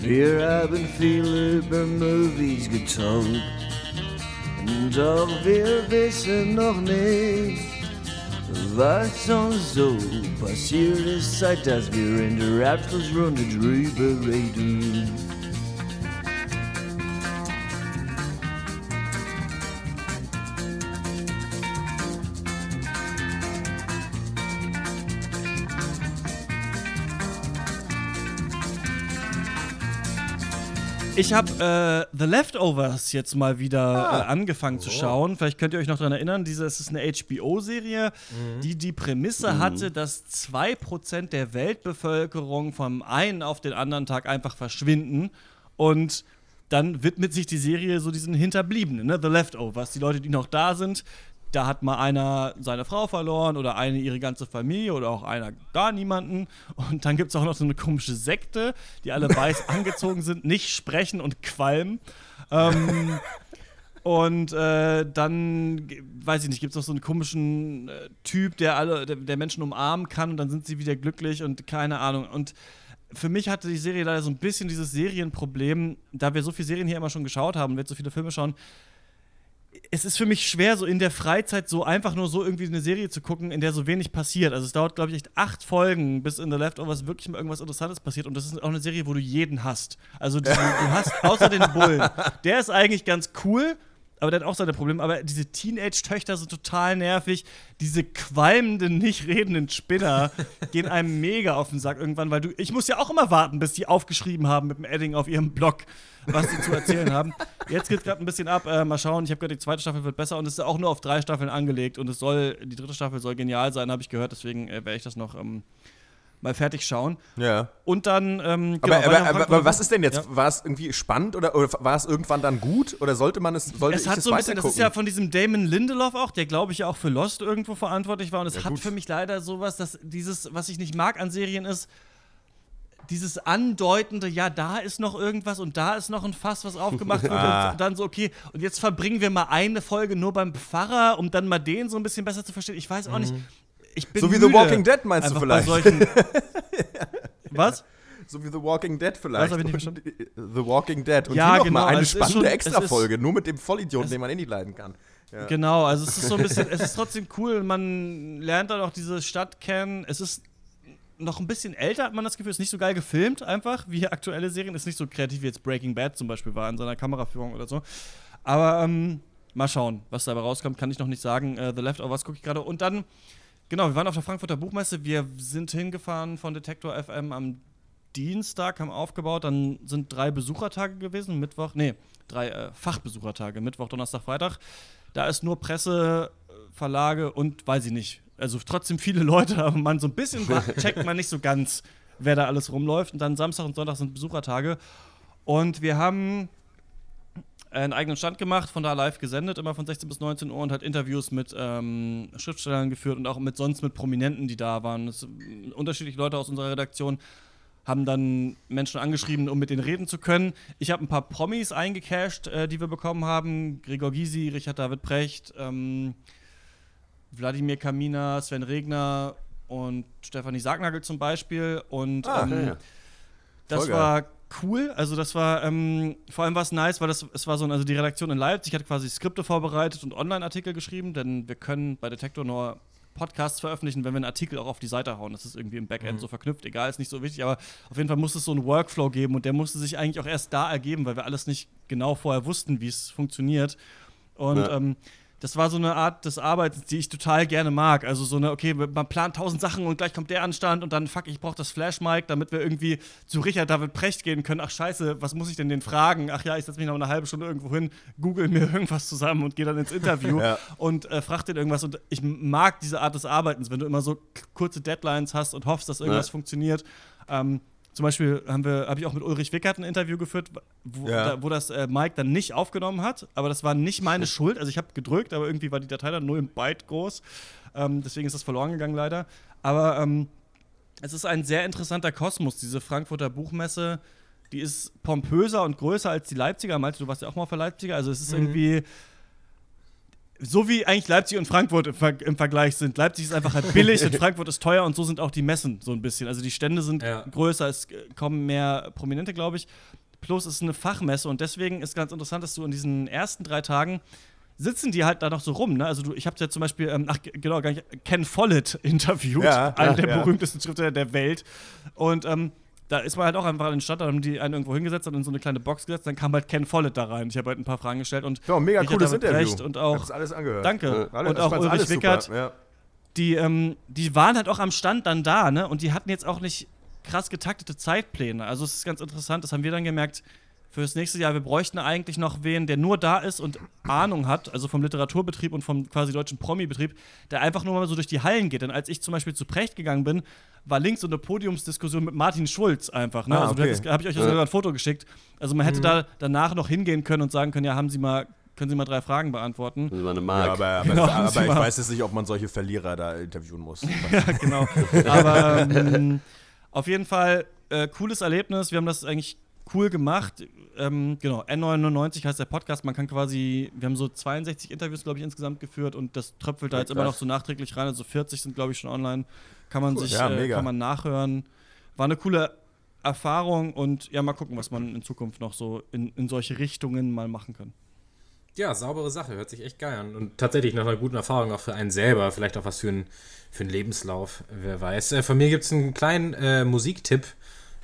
Wir haben viele über Movies getalkt. Doch wir wissen noch nicht, was uns so passiert ist, seit dass wir in der Abschlussrunde drüber reden. Ich habe äh, The Leftovers jetzt mal wieder äh, angefangen zu schauen. Vielleicht könnt ihr euch noch daran erinnern, diese, es ist eine HBO-Serie, die die Prämisse hatte, dass 2% der Weltbevölkerung vom einen auf den anderen Tag einfach verschwinden. Und dann widmet sich die Serie so diesen Hinterbliebenen, ne? The Leftovers, die Leute, die noch da sind. Da hat mal einer seine Frau verloren oder eine ihre ganze Familie oder auch einer gar niemanden. Und dann gibt es auch noch so eine komische Sekte, die alle weiß angezogen sind, nicht sprechen und qualmen. Ähm, und äh, dann, weiß ich nicht, gibt es noch so einen komischen äh, Typ, der alle, der, der Menschen umarmen kann und dann sind sie wieder glücklich und keine Ahnung. Und für mich hatte die Serie leider so ein bisschen dieses Serienproblem, da wir so viele Serien hier immer schon geschaut haben, wir jetzt so viele Filme schauen. Es ist für mich schwer, so in der Freizeit so einfach nur so irgendwie eine Serie zu gucken, in der so wenig passiert. Also es dauert, glaube ich, echt acht Folgen, bis in The Leftovers wirklich mal irgendwas Interessantes passiert. Und das ist auch eine Serie, wo du jeden hast. Also du, du hast außer den Bullen. Der ist eigentlich ganz cool, aber der hat auch seine Probleme. Aber diese Teenage-Töchter sind total nervig. Diese qualmenden, nicht redenden Spinner gehen einem mega auf den Sack irgendwann, weil du, ich muss ja auch immer warten, bis die aufgeschrieben haben mit dem Edding auf ihrem Blog, was sie zu erzählen haben. Jetzt geht es gerade ein bisschen ab. Äh, mal schauen. Ich habe gehört, die zweite Staffel wird besser und es ist auch nur auf drei Staffeln angelegt und es soll, die dritte Staffel soll genial sein, habe ich gehört. Deswegen äh, werde ich das noch ähm, mal fertig schauen. Ja. Und dann, ähm, Aber, genau, aber, aber, Frankfurt- aber was ist denn jetzt? Ja. War es irgendwie spannend oder, oder war es irgendwann dann gut? Oder sollte man es, sollte Es ich hat so ein bisschen, das ist ja von diesem Damon Lindelof auch, der glaube ich ja auch für Lost irgendwo verantwortlich war. Und es Ja, hat gut. für mich leider sowas, dass dieses, was ich nicht mag an Serien ist, dieses andeutende, ja, da ist noch irgendwas und da ist noch ein Fass, was aufgemacht wird. Ah. Und dann so, okay, und jetzt verbringen wir mal eine Folge nur beim Pfarrer, um dann mal den so ein bisschen besser zu verstehen. Ich weiß auch nicht. Ich bin. So wie The müde Walking Dead meinst du einfach vielleicht? Bei solchen was? So wie The Walking Dead vielleicht. hab ich nicht The Walking Dead. Und Ja, hier genau, mal eine also es spannende es Extra-Folge, nur mit dem Vollidioten, den man eh nicht leiden kann. Ja. Genau, also es ist so ein bisschen, es ist trotzdem cool, man lernt dann auch diese Stadt kennen. Es ist noch ein bisschen älter, hat man das Gefühl, ist nicht so geil gefilmt einfach, wie aktuelle Serien, ist nicht so kreativ wie jetzt Breaking Bad zum Beispiel war in seiner Kameraführung oder so. Aber ähm, mal schauen, was dabei rauskommt, kann ich noch nicht sagen. Äh, The Leftovers gucke ich gerade. Und dann, genau, wir waren auf der Frankfurter Buchmesse, wir sind hingefahren von Detektor FM am Dienstag, haben aufgebaut, dann sind drei Besuchertage gewesen, Mittwoch, nee, drei äh, Fachbesuchertage, Mittwoch, Donnerstag, Freitag. Da ist nur Presse, äh, Verlage und weiß ich nicht. Also trotzdem viele Leute, aber man so ein bisschen checkt man nicht so ganz, wer da alles rumläuft. Und dann Samstag und Sonntag sind Besuchertage. Und wir haben einen eigenen Stand gemacht, von da live gesendet, immer von 16 bis 19 Uhr und hat Interviews mit ähm, Schriftstellern geführt und auch mit sonst mit Prominenten, die da waren. Das, unterschiedliche Leute aus unserer Redaktion haben dann Menschen angeschrieben, um mit denen reden zu können. Ich habe ein paar Promis eingecashed, äh, die wir bekommen haben. Gregor Gysi, Richard David Precht, ähm, Wladimir Kamina, Sven Regner und Stefanie Sargnagel zum Beispiel. Und Ah, ähm, ja. das war cool. Also das war, ähm, vor allem war es nice, weil das, es war so, also die Redaktion in Leipzig hat quasi Skripte vorbereitet und Online-Artikel geschrieben, denn wir können bei Detektor nur Podcasts veröffentlichen, wenn wir einen Artikel auch auf die Seite hauen. Das ist irgendwie im Backend so verknüpft, egal, ist nicht so wichtig, aber auf jeden Fall muss es so einen Workflow geben und der musste sich eigentlich auch erst da ergeben, weil wir alles nicht genau vorher wussten, wie es funktioniert. Und Ja. ähm, das war so eine Art des Arbeitens, die ich total gerne mag. Also so eine, okay, man plant tausend Sachen und gleich kommt der Anstand und dann, fuck, ich brauche das Flash-Mic, damit wir irgendwie zu Richard David Precht gehen können. Ach scheiße, was muss ich denn den fragen? Ach ja, ich setze mich noch eine halbe Stunde irgendwo hin, google mir irgendwas zusammen und gehe dann ins Interview Ja. und äh, frag den irgendwas. Und ich mag diese Art des Arbeitens, wenn du immer so kurze Deadlines hast und hoffst, dass irgendwas Ja. funktioniert. Ähm, zum Beispiel habe ich auch mit Ulrich Wickert ein Interview geführt, wo, Ja. da, wo das äh, Mike dann nicht aufgenommen hat, aber das war nicht meine Schuld. Also ich habe gedrückt, aber irgendwie war die Datei dann 0 Byte groß. Ähm, deswegen ist das verloren gegangen leider. Aber ähm, es ist ein sehr interessanter Kosmos, diese Frankfurter Buchmesse. Die ist pompöser und größer als die Leipziger. Malte, du warst ja auch mal für Leipziger. Also es ist irgendwie so wie eigentlich Leipzig und Frankfurt im, Ver im Vergleich sind. Leipzig ist einfach halt billig und Frankfurt ist teuer und so sind auch die Messen so ein bisschen. Also die Stände sind Ja. größer, es kommen mehr Prominente, glaube ich. Plus es ist eine Fachmesse und deswegen ist ganz interessant, dass du in diesen ersten drei Tagen sitzen die halt da noch so rum. Ne? Also du, ich habe ja zum Beispiel, ähm, ach genau, gar nicht, Ken Follett interviewt, Ja, einen ja, der berühmtesten Schriftsteller der Welt. Und ähm, da ist man halt auch einfach in den Stadt, da haben die einen irgendwo hingesetzt und in so eine kleine Box gesetzt, dann kam halt Ken Follett da rein. Ich habe halt ein paar Fragen gestellt und Ja, mega cooles Interview. Und Ich auch hab's alles angehört. Danke. Alle- und ich auch Ulrich Wickert, Ja. die, ähm, die waren halt auch am Stand dann da, ne? Und die hatten jetzt auch nicht krass getaktete Zeitpläne. Also es ist ganz interessant, das haben wir dann gemerkt. Für das nächste Jahr, wir bräuchten eigentlich noch wen, der nur da ist und Ahnung hat, also vom Literaturbetrieb und vom quasi deutschen Promi-Betrieb, der einfach nur mal so durch die Hallen geht. Denn als ich zum Beispiel zu Precht gegangen bin, war links so eine Podiumsdiskussion mit Martin Schulz einfach. Ne? Ah, also okay. habe ich euch ja sogar ein Foto geschickt. Also man hätte da danach noch hingehen können und sagen können, ja, haben Sie mal, können Sie mal drei Fragen beantworten. Das war eine Ja, Mark. aber, aber, Genau, aber ich weiß jetzt nicht, ob man solche Verlierer da interviewen muss. ja, genau. Aber ähm, auf jeden Fall äh, cooles Erlebnis. Wir haben das eigentlich cool gemacht. Ähm, genau, N99 heißt der Podcast. Man kann quasi, wir haben so 62 Interviews, glaube ich, insgesamt geführt und das tröpfelt da jetzt immer noch so nachträglich rein. Also 40 sind, glaube ich, schon online. Kann man sich, Ja, äh, kann man nachhören. War eine coole Erfahrung und ja, mal gucken, was man in Zukunft noch so in, in solche Richtungen mal machen kann. Ja, saubere Sache, hört sich echt geil an. Und tatsächlich nach einer guten Erfahrung auch für einen selber, vielleicht auch was für, ein, für einen Lebenslauf, wer weiß. Äh, von mir gibt es einen kleinen äh, Musiktipp.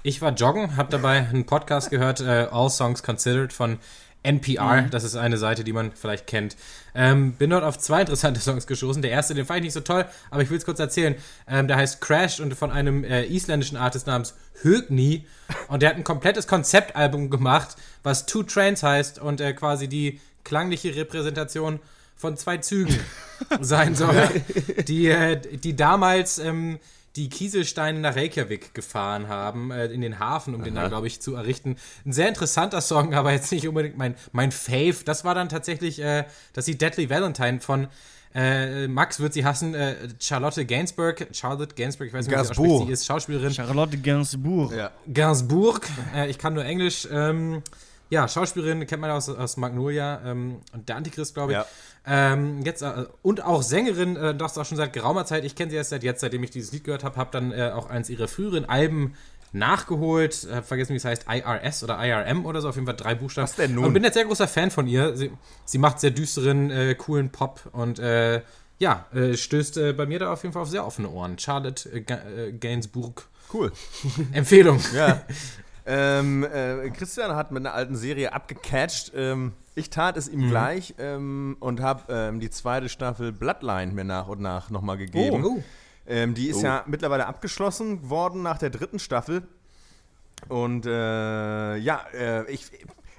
Ich war joggen, habe dabei einen Podcast gehört, äh, All Songs Considered von NPR, das ist eine Seite, die man vielleicht kennt. Ähm, bin dort auf zwei interessante Songs gestoßen. Der erste, den fand ich nicht so toll, aber ich will es kurz erzählen. Ähm, der heißt Crash und von einem äh, isländischen Artist namens Högni. Und der hat ein komplettes Konzeptalbum gemacht, was Two Trains heißt und äh, quasi die klangliche Repräsentation von zwei Zügen sein soll, die, äh, die damals ähm, die Kieselsteine nach Reykjavik gefahren haben, äh, in den Hafen, um den da, glaube ich, zu errichten. Ein sehr interessanter Song, aber jetzt nicht unbedingt mein, mein Fave. Das war dann tatsächlich, äh, das ist die Deadly Valentine von äh, Max wird sie hassen, äh, Charlotte Gainsbourg, Charlotte Gainsbourg, ich weiß nicht, wie sie ausspricht, sie ist Schauspielerin. Charlotte Gainsbourg. Ja. Gainsbourg, äh, ich kann nur Englisch. Ähm, ja, Schauspielerin kennt man aus, aus Magnolia ähm, und der Antichrist, glaube ich. Ja. Ähm, jetzt, äh, und auch Sängerin, äh, das auch schon seit geraumer Zeit. Ich kenne sie erst seit jetzt, seitdem ich dieses Lied gehört habe, habe dann äh, auch eins ihrer früheren Alben nachgeholt. Hab vergessen, wie es heißt, IRS oder IRM oder so, auf jeden Fall drei Buchstaben. Was denn nun? Und bin jetzt sehr großer Fan von ihr. Sie, sie macht sehr düsteren, äh, coolen Pop und äh, ja, äh, stößt äh, bei mir da auf jeden Fall auf sehr offene Ohren. Charlotte äh, äh, Gainsbourg. Cool. Empfehlung. Ja. ähm, äh, Christian hat mit einer alten Serie abgecatcht. Ähm, ich tat es ihm gleich ähm, und habe ähm, die zweite Staffel Bloodline mir nach und nach nochmal gegeben. Oh. Ähm, die ist ja mittlerweile abgeschlossen worden nach der dritten Staffel. Und äh, ja, äh, ich,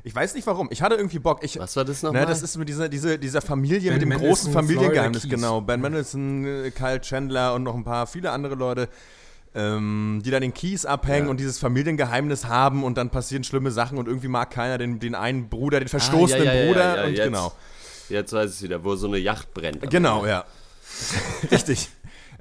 ich weiß nicht warum. Ich hatte irgendwie Bock. Ich, Was war das Ne, nochmal? das ist mit dieser, diese, dieser Familie, Ben mit dem Mendelsohn, großen Familiengeheimnis, genau. Ben Mendelssohn, äh, Kyle Chandler und noch ein paar viele andere Leute, ähm, die dann den Keys abhängen und dieses Familiengeheimnis haben und dann passieren schlimme Sachen und irgendwie mag keiner den, den einen Bruder, den verstoßenen Ah, ja, ja, ja, Bruder ja, ja, und jetzt. genau. Jetzt weiß ich es wieder, wo so eine Yacht brennt. Genau, ja. Richtig.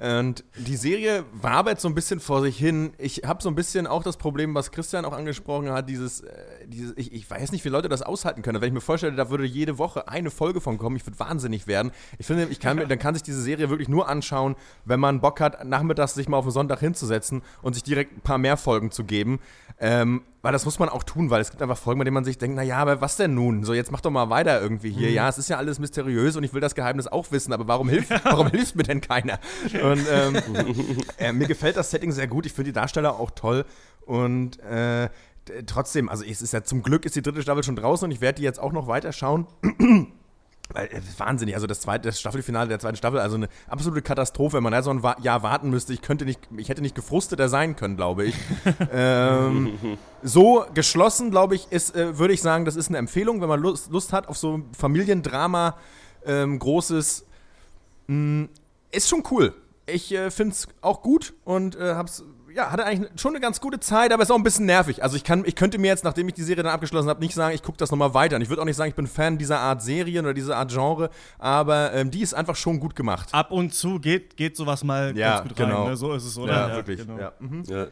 Und die Serie wabert so ein bisschen vor sich hin. Ich habe so ein bisschen auch das Problem, was Christian auch angesprochen hat, dieses, äh, dieses ich, ich weiß nicht, wie Leute das aushalten können. Wenn ich mir vorstelle, da würde jede Woche eine Folge von kommen, ich würde wahnsinnig werden. Ich finde, ich kann, mir- dann kann sich diese Serie wirklich nur anschauen, wenn man Bock hat, nachmittags sich mal auf den Sonntag hinzusetzen und sich direkt ein paar mehr Folgen zu geben. Ähm, weil das muss man auch tun, weil es gibt einfach Folgen, bei denen man sich denkt, naja, aber was denn nun? So, jetzt mach doch mal weiter irgendwie hier. Ja, es ist ja alles mysteriös und ich will das Geheimnis auch wissen, aber warum hilft, warum hilft mir denn keiner? Und ähm, äh, mir gefällt das Setting sehr gut. Ich finde die Darsteller auch toll. Und äh, trotzdem, also es ist ja zum Glück ist die dritte Staffel schon draußen und ich werde die jetzt auch noch weiter schauen. Weil, äh, wahnsinnig, also das zweite, das Staffelfinale der zweiten Staffel, also eine absolute Katastrophe, wenn man da so ein Jahr warten müsste. Ich könnte nicht, ich hätte nicht gefrusteter sein können, glaube ich. ähm, so geschlossen, glaube ich, ist, äh, würde ich sagen, das ist eine Empfehlung, wenn man Lust, Lust hat auf so ein Familiendrama, ähm, großes, mh, ist schon cool. Ich äh, finde es auch gut und äh, hab's, ja, hatte eigentlich schon eine ganz gute Zeit, aber ist auch ein bisschen nervig. Also ich kann, ich könnte mir jetzt, nachdem ich die Serie dann abgeschlossen habe, nicht sagen, ich gucke das nochmal weiter. Und ich würde auch nicht sagen, ich bin Fan dieser Art Serien oder dieser Art Genre, aber ähm, die ist einfach schon gut gemacht. Ab und zu geht, geht sowas mal Ja, ganz gut rein. genau. Ne? So ist es, oder? Ja, wirklich. genau. Ja. Mhm. Ja.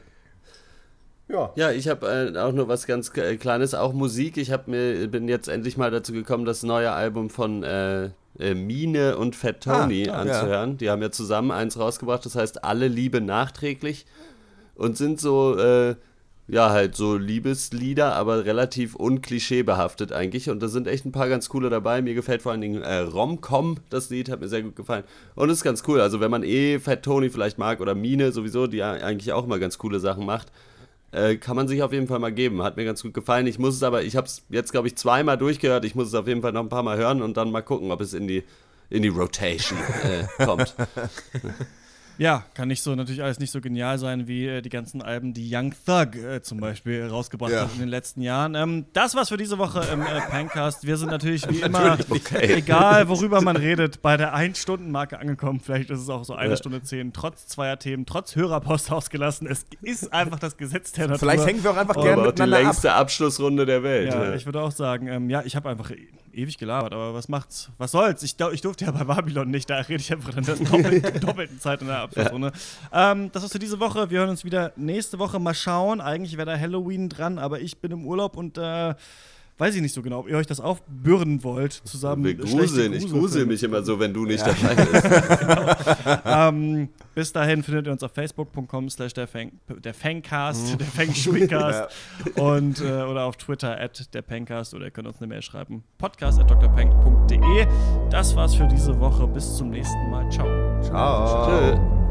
Ja. Ja, ich habe äh, auch nur was ganz äh, Kleines, auch Musik. Ich hab mir, bin jetzt endlich mal dazu gekommen, das neue Album von äh, äh, Mine und Fat Tony Ah, ah, anzuhören. Die haben ja zusammen eins rausgebracht, das heißt Alle Liebe nachträglich. Und sind so, äh, ja, halt so Liebeslieder, aber relativ unklischeebehaftet eigentlich. Und da sind echt ein paar ganz coole dabei. Mir gefällt vor allen Dingen äh, Romcom, das Lied, hat mir sehr gut gefallen. Und ist ganz cool. Also, wenn man eh Fat Tony vielleicht mag oder Mine sowieso, die eigentlich auch immer ganz coole Sachen macht, äh, kann man sich auf jeden Fall mal geben. Hat mir ganz gut gefallen. Ich muss es aber, ich habe es jetzt, glaube ich, zweimal durchgehört. Ich muss es auf jeden Fall noch ein paar Mal hören und dann mal gucken, ob es in die, in die Rotation äh, kommt. Ja, kann nicht so natürlich alles nicht so genial sein wie äh, die ganzen Alben, die Young Thug äh, zum Beispiel rausgebracht Ja. hat in den letzten Jahren. Ähm, das war's für diese Woche im äh, Pancast. Wir sind natürlich wie immer, egal worüber man redet, bei der 1-Stunden-Marke angekommen. Vielleicht ist es auch so eine Ja. Stunde zehn, trotz zweier Themen, trotz Hörerpost ausgelassen. Es ist einfach das Gesetz der Natur. Vielleicht hängen wir auch einfach Oh, gerne Aber auch die miteinander ab. längste Abschlussrunde der Welt. Ja, Ja, ich würde auch sagen, ähm, ja, ich habe einfach ewig gelabert, aber was macht's? Was soll's? Ich, ich durfte ja bei Babylon nicht, da rede ich einfach in der doppelten, doppelten Zeit in der Abschlussrunde. Ähm, das war's für diese Woche. Wir hören uns wieder nächste Woche mal schauen. Eigentlich wäre da Halloween dran, aber ich bin im Urlaub und äh, weiß ich nicht so genau, ob ihr euch das aufbürden wollt, zusammen. Wir gruseln. Ich grusel mich immer so, wenn du nicht dabei bist. ähm, bis dahin findet ihr uns auf facebook.com slash der, Fang, der Fangcast, der Feng Shui-Cast und äh, oder auf Twitter at der Pencast oder ihr könnt uns eine Mail schreiben podcast at drpeng.de. Das war's für diese Woche. Bis zum nächsten Mal. Ciao. Ciao. Tschö.